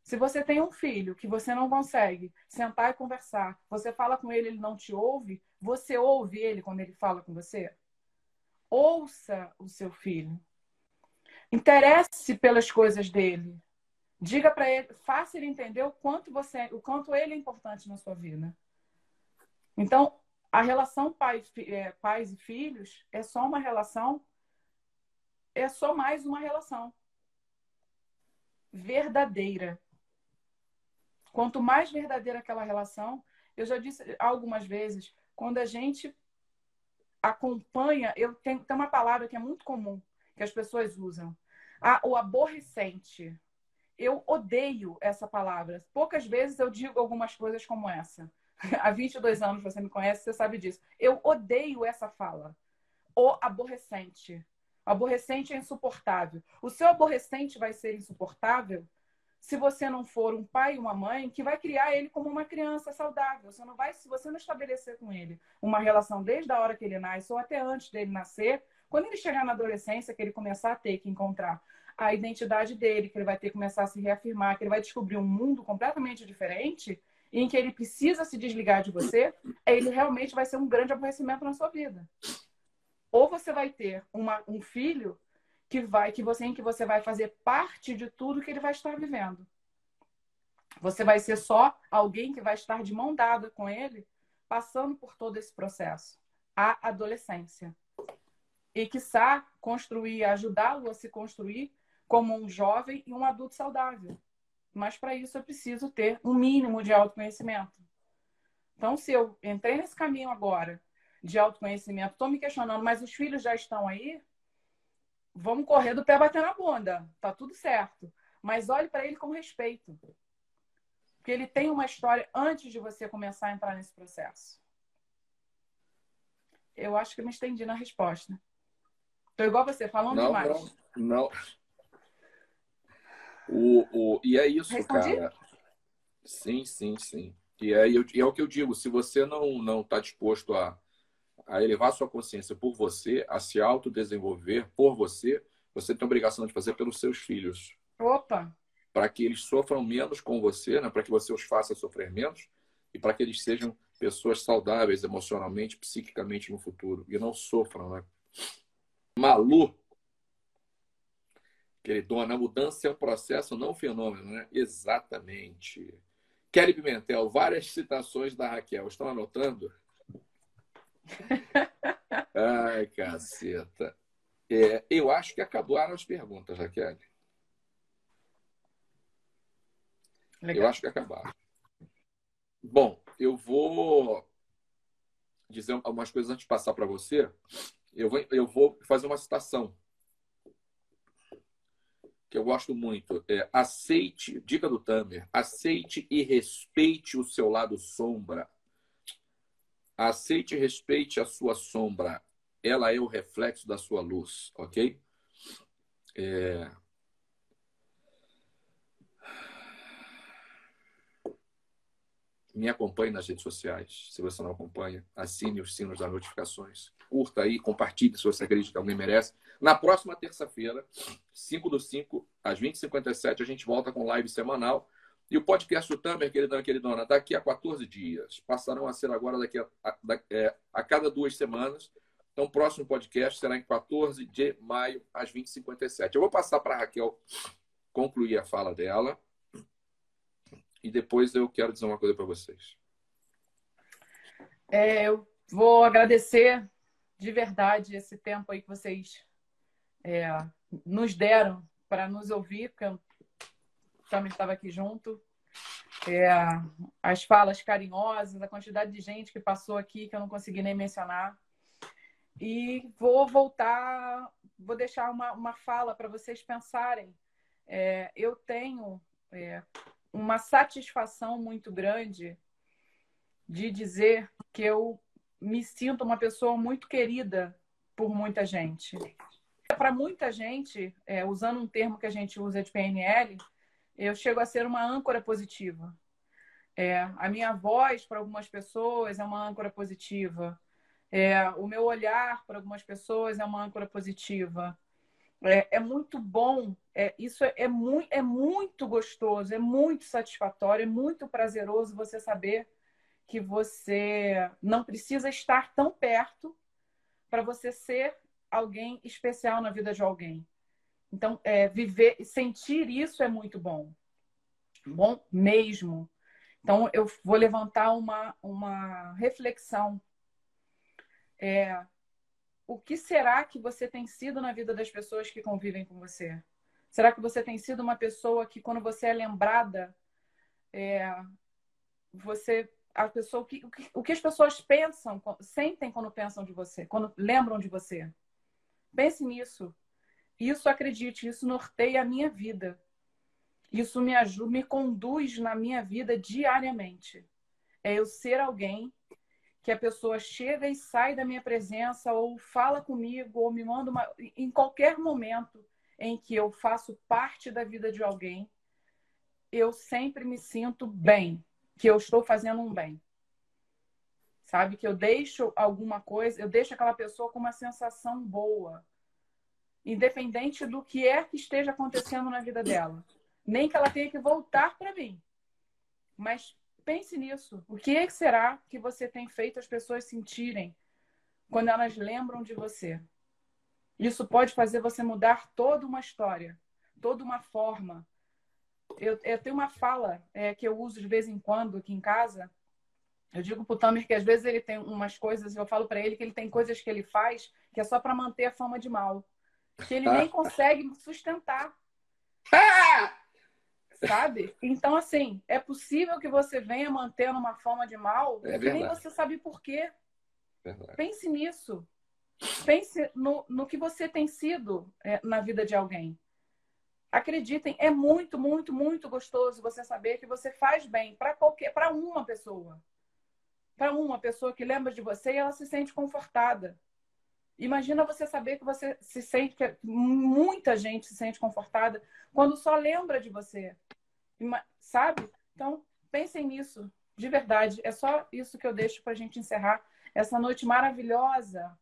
Se você tem um filho que você não consegue sentar e conversar, você fala com ele, ele não te ouve, você ouve ele quando ele fala com você? Ouça o seu filho. Interesse pelas coisas dele. Diga para ele, faça ele entender o quanto você, o quanto ele é importante na sua vida. Então, a relação pai, é, pais e filhos é só uma relação é só mais uma relação verdadeira. Quanto mais verdadeira aquela relação, eu já disse algumas vezes, quando a gente acompanha, eu tenho tem uma palavra que é muito comum que as pessoas usam, ah, o aborrecente. Eu odeio essa palavra. Poucas vezes eu digo algumas coisas como essa. Há 22 anos você me conhece, você sabe disso. Eu odeio essa fala. O aborrecente. Aborrecente é insuportável. O seu aborrecente vai ser insuportável se você não for um pai e uma mãe que vai criar ele como uma criança saudável. Você não vai, se você não estabelecer com ele uma relação desde a hora que ele nasce ou até antes dele nascer, quando ele chegar na adolescência, que ele começar a ter que encontrar a identidade dele, que ele vai ter que começar a se reafirmar, que ele vai descobrir um mundo completamente diferente, em que ele precisa se desligar de você, ele realmente vai ser um grande aborrecimento na sua vida. Ou você vai ter uma, um filho que vai que você em que você vai fazer parte de tudo que ele vai estar vivendo. Você vai ser só alguém que vai estar de mão dada com ele, passando por todo esse processo, a adolescência. E quiçá construir, ajudá-lo a se construir como um jovem e um adulto saudável. Mas para isso eu preciso ter um mínimo de autoconhecimento. Então, se eu entrei nesse caminho agora de autoconhecimento, estou me questionando, mas os filhos já estão aí, vamos correr do pé bater na bunda. Tá tudo certo. Mas olhe para ele com respeito. Porque ele tem uma história antes de você começar a entrar nesse processo. Eu acho que me estendi na resposta. Tô igual você, falando não, demais. Não, não. O, o, e é isso, Respondi? cara. Sim, sim, sim. E é, e é o que eu digo, se você não não está disposto a a elevar sua consciência por você, a se autodesenvolver por você, você tem a obrigação de fazer pelos seus filhos. Opa! Para que eles sofram menos com você, né? para que você os faça sofrer menos e para que eles sejam pessoas saudáveis emocionalmente, psiquicamente no futuro e não sofram, né? Malu, queridona, a mudança é um processo, não um fenômeno, né? Exatamente. Kelly Pimentel, várias citações da Raquel. Estão anotando? Ai, caceta. É, eu acho que acabaram as perguntas, Raquel. Legal. Eu acho que acabaram. Bom, eu vou dizer algumas coisas antes de passar para você. Eu vou, eu vou fazer uma citação que eu gosto muito. É, aceite, dica do Tamer, aceite e respeite o seu lado sombra Aceite e respeite a sua sombra. Ela é o reflexo da sua luz, ok? É... Me acompanhe nas redes sociais. Se você não acompanha, assine os sinos das notificações. Curta aí, compartilhe se você acredita que alguém merece. Na próxima terça-feira, 5 do 5, às 20h57, a gente volta com live semanal e o podcast do Tamer, queridão e queridona, daqui a 14 dias. Passarão a ser agora daqui a, a, é, a cada duas semanas. Então, o próximo podcast será em 14 de maio, às 20h57. Eu vou passar para a Raquel concluir a fala dela. E depois eu quero dizer uma coisa para vocês. É, eu vou agradecer de verdade esse tempo aí que vocês é, nos deram para nos ouvir, porque eu também estava aqui junto. É, as falas carinhosas, a quantidade de gente que passou aqui que eu não consegui nem mencionar. E vou voltar, vou deixar uma, uma fala para vocês pensarem. É, eu tenho é, uma satisfação muito grande de dizer que eu me sinto uma pessoa muito querida por muita gente. Para muita gente, é, usando um termo que a gente usa de PNL, eu chego a ser uma âncora positiva. É, a minha voz para algumas pessoas é uma âncora positiva. É, o meu olhar para algumas pessoas é uma âncora positiva. É, é muito bom, é, isso é, é, muito, é muito gostoso, é muito satisfatório, é muito prazeroso você saber que você não precisa estar tão perto para você ser alguém especial na vida de alguém. Então, é, viver, sentir isso é muito bom. Bom mesmo. Então, eu vou levantar uma, uma reflexão. É, o que será que você tem sido na vida das pessoas que convivem com você? Será que você tem sido uma pessoa que, quando você é lembrada, é, você a pessoa o que, o que as pessoas pensam, sentem quando pensam de você, quando lembram de você. Pense nisso. Isso, acredite, isso norteia a minha vida. Isso me ajuda, me conduz na minha vida diariamente. É eu ser alguém que a pessoa chega e sai da minha presença, ou fala comigo, ou me manda uma. Em qualquer momento em que eu faço parte da vida de alguém, eu sempre me sinto bem, que eu estou fazendo um bem. Sabe? Que eu deixo alguma coisa, eu deixo aquela pessoa com uma sensação boa, independente do que é que esteja acontecendo na vida dela. Nem que ela tenha que voltar para mim. Mas pense nisso. O que será que você tem feito as pessoas sentirem quando elas lembram de você? Isso pode fazer você mudar toda uma história, toda uma forma. Eu, eu tenho uma fala é, que eu uso de vez em quando aqui em casa. Eu digo para o Tamer que às vezes ele tem umas coisas, eu falo para ele que ele tem coisas que ele faz que é só para manter a fama de mal, que ele nem consegue sustentar. Sabe? Então, assim, é possível que você venha mantendo uma forma de mal é que nem você sabe por quê. Verdade. Pense nisso. Pense no, no que você tem sido é, na vida de alguém. Acreditem, é muito, muito, muito gostoso você saber que você faz bem para qualquer, para uma pessoa. Para uma pessoa que lembra de você e ela se sente confortada. Imagina você saber que você se sente, que muita gente se sente confortada quando só lembra de você. Sabe? Então, pensem nisso, de verdade. É só isso que eu deixo para a gente encerrar essa noite maravilhosa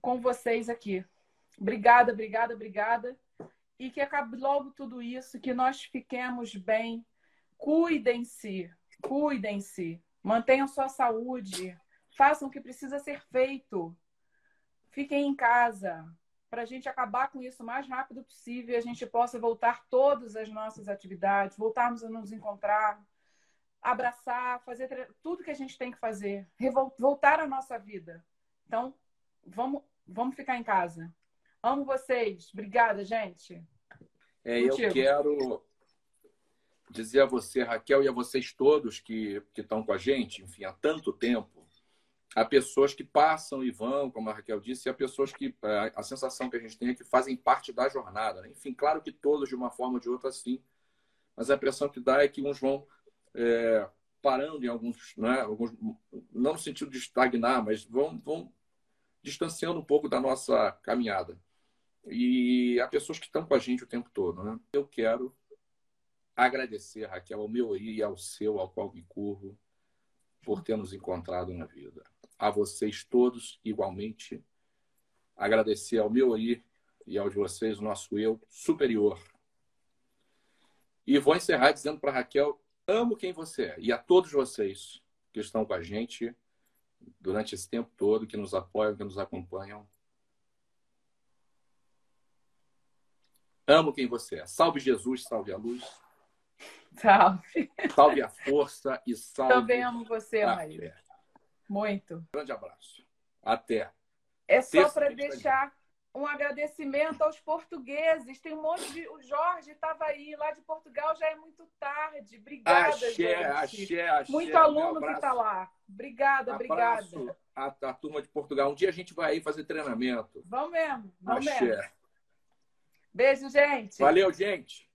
com vocês aqui. Obrigada, obrigada, obrigada. E que acabe logo tudo isso, que nós fiquemos bem. Cuidem-se, cuidem-se. Mantenham sua saúde. Façam o que precisa ser feito. Fiquem em casa para a gente acabar com isso o mais rápido possível e a gente possa voltar todas as nossas atividades, voltarmos a nos encontrar, abraçar, fazer tudo que a gente tem que fazer, voltar à nossa vida. Então, vamos Vamos ficar em casa. Amo vocês. Obrigada, gente. É, eu quero dizer a você, Raquel, e a vocês todos que, que estão com a gente, enfim, há tanto tempo, há pessoas que passam e vão, como a Raquel disse, e há pessoas que a, a sensação que a gente tem é que fazem parte da jornada. Né? Enfim, claro que todos, de uma forma ou de outra, sim, mas a impressão que dá é que uns vão é, parando em alguns, né? alguns, não no sentido de estagnar, mas vão, vão distanciando um pouco da nossa caminhada. E há pessoas que estão com a gente o tempo todo. Né? Eu quero agradecer, Raquel, ao meu e ao seu, ao qual me curvo, por ter nos encontrado na vida. A vocês todos, igualmente, agradecer ao meu aí e ao de vocês, o nosso eu superior. E vou encerrar dizendo para Raquel: amo quem você é. E a todos vocês que estão com a gente, durante esse tempo todo, que nos apoiam, que nos acompanham. Amo quem você é. Salve Jesus, salve a luz. Salve. Salve a força e salve. Também amo você, Maria. Muito. Grande abraço. Até. É só para deixar um agradecimento aos portugueses. Tem um monte de. O Jorge estava aí, lá de Portugal já é muito tarde. Obrigada, axé, gente. Axé, axé, muito aluno que está lá. Obrigada, abraço obrigada. A, a turma de Portugal. Um dia a gente vai aí fazer treinamento. Vamos mesmo, vamos axé. mesmo. Beijo, gente. Valeu, gente.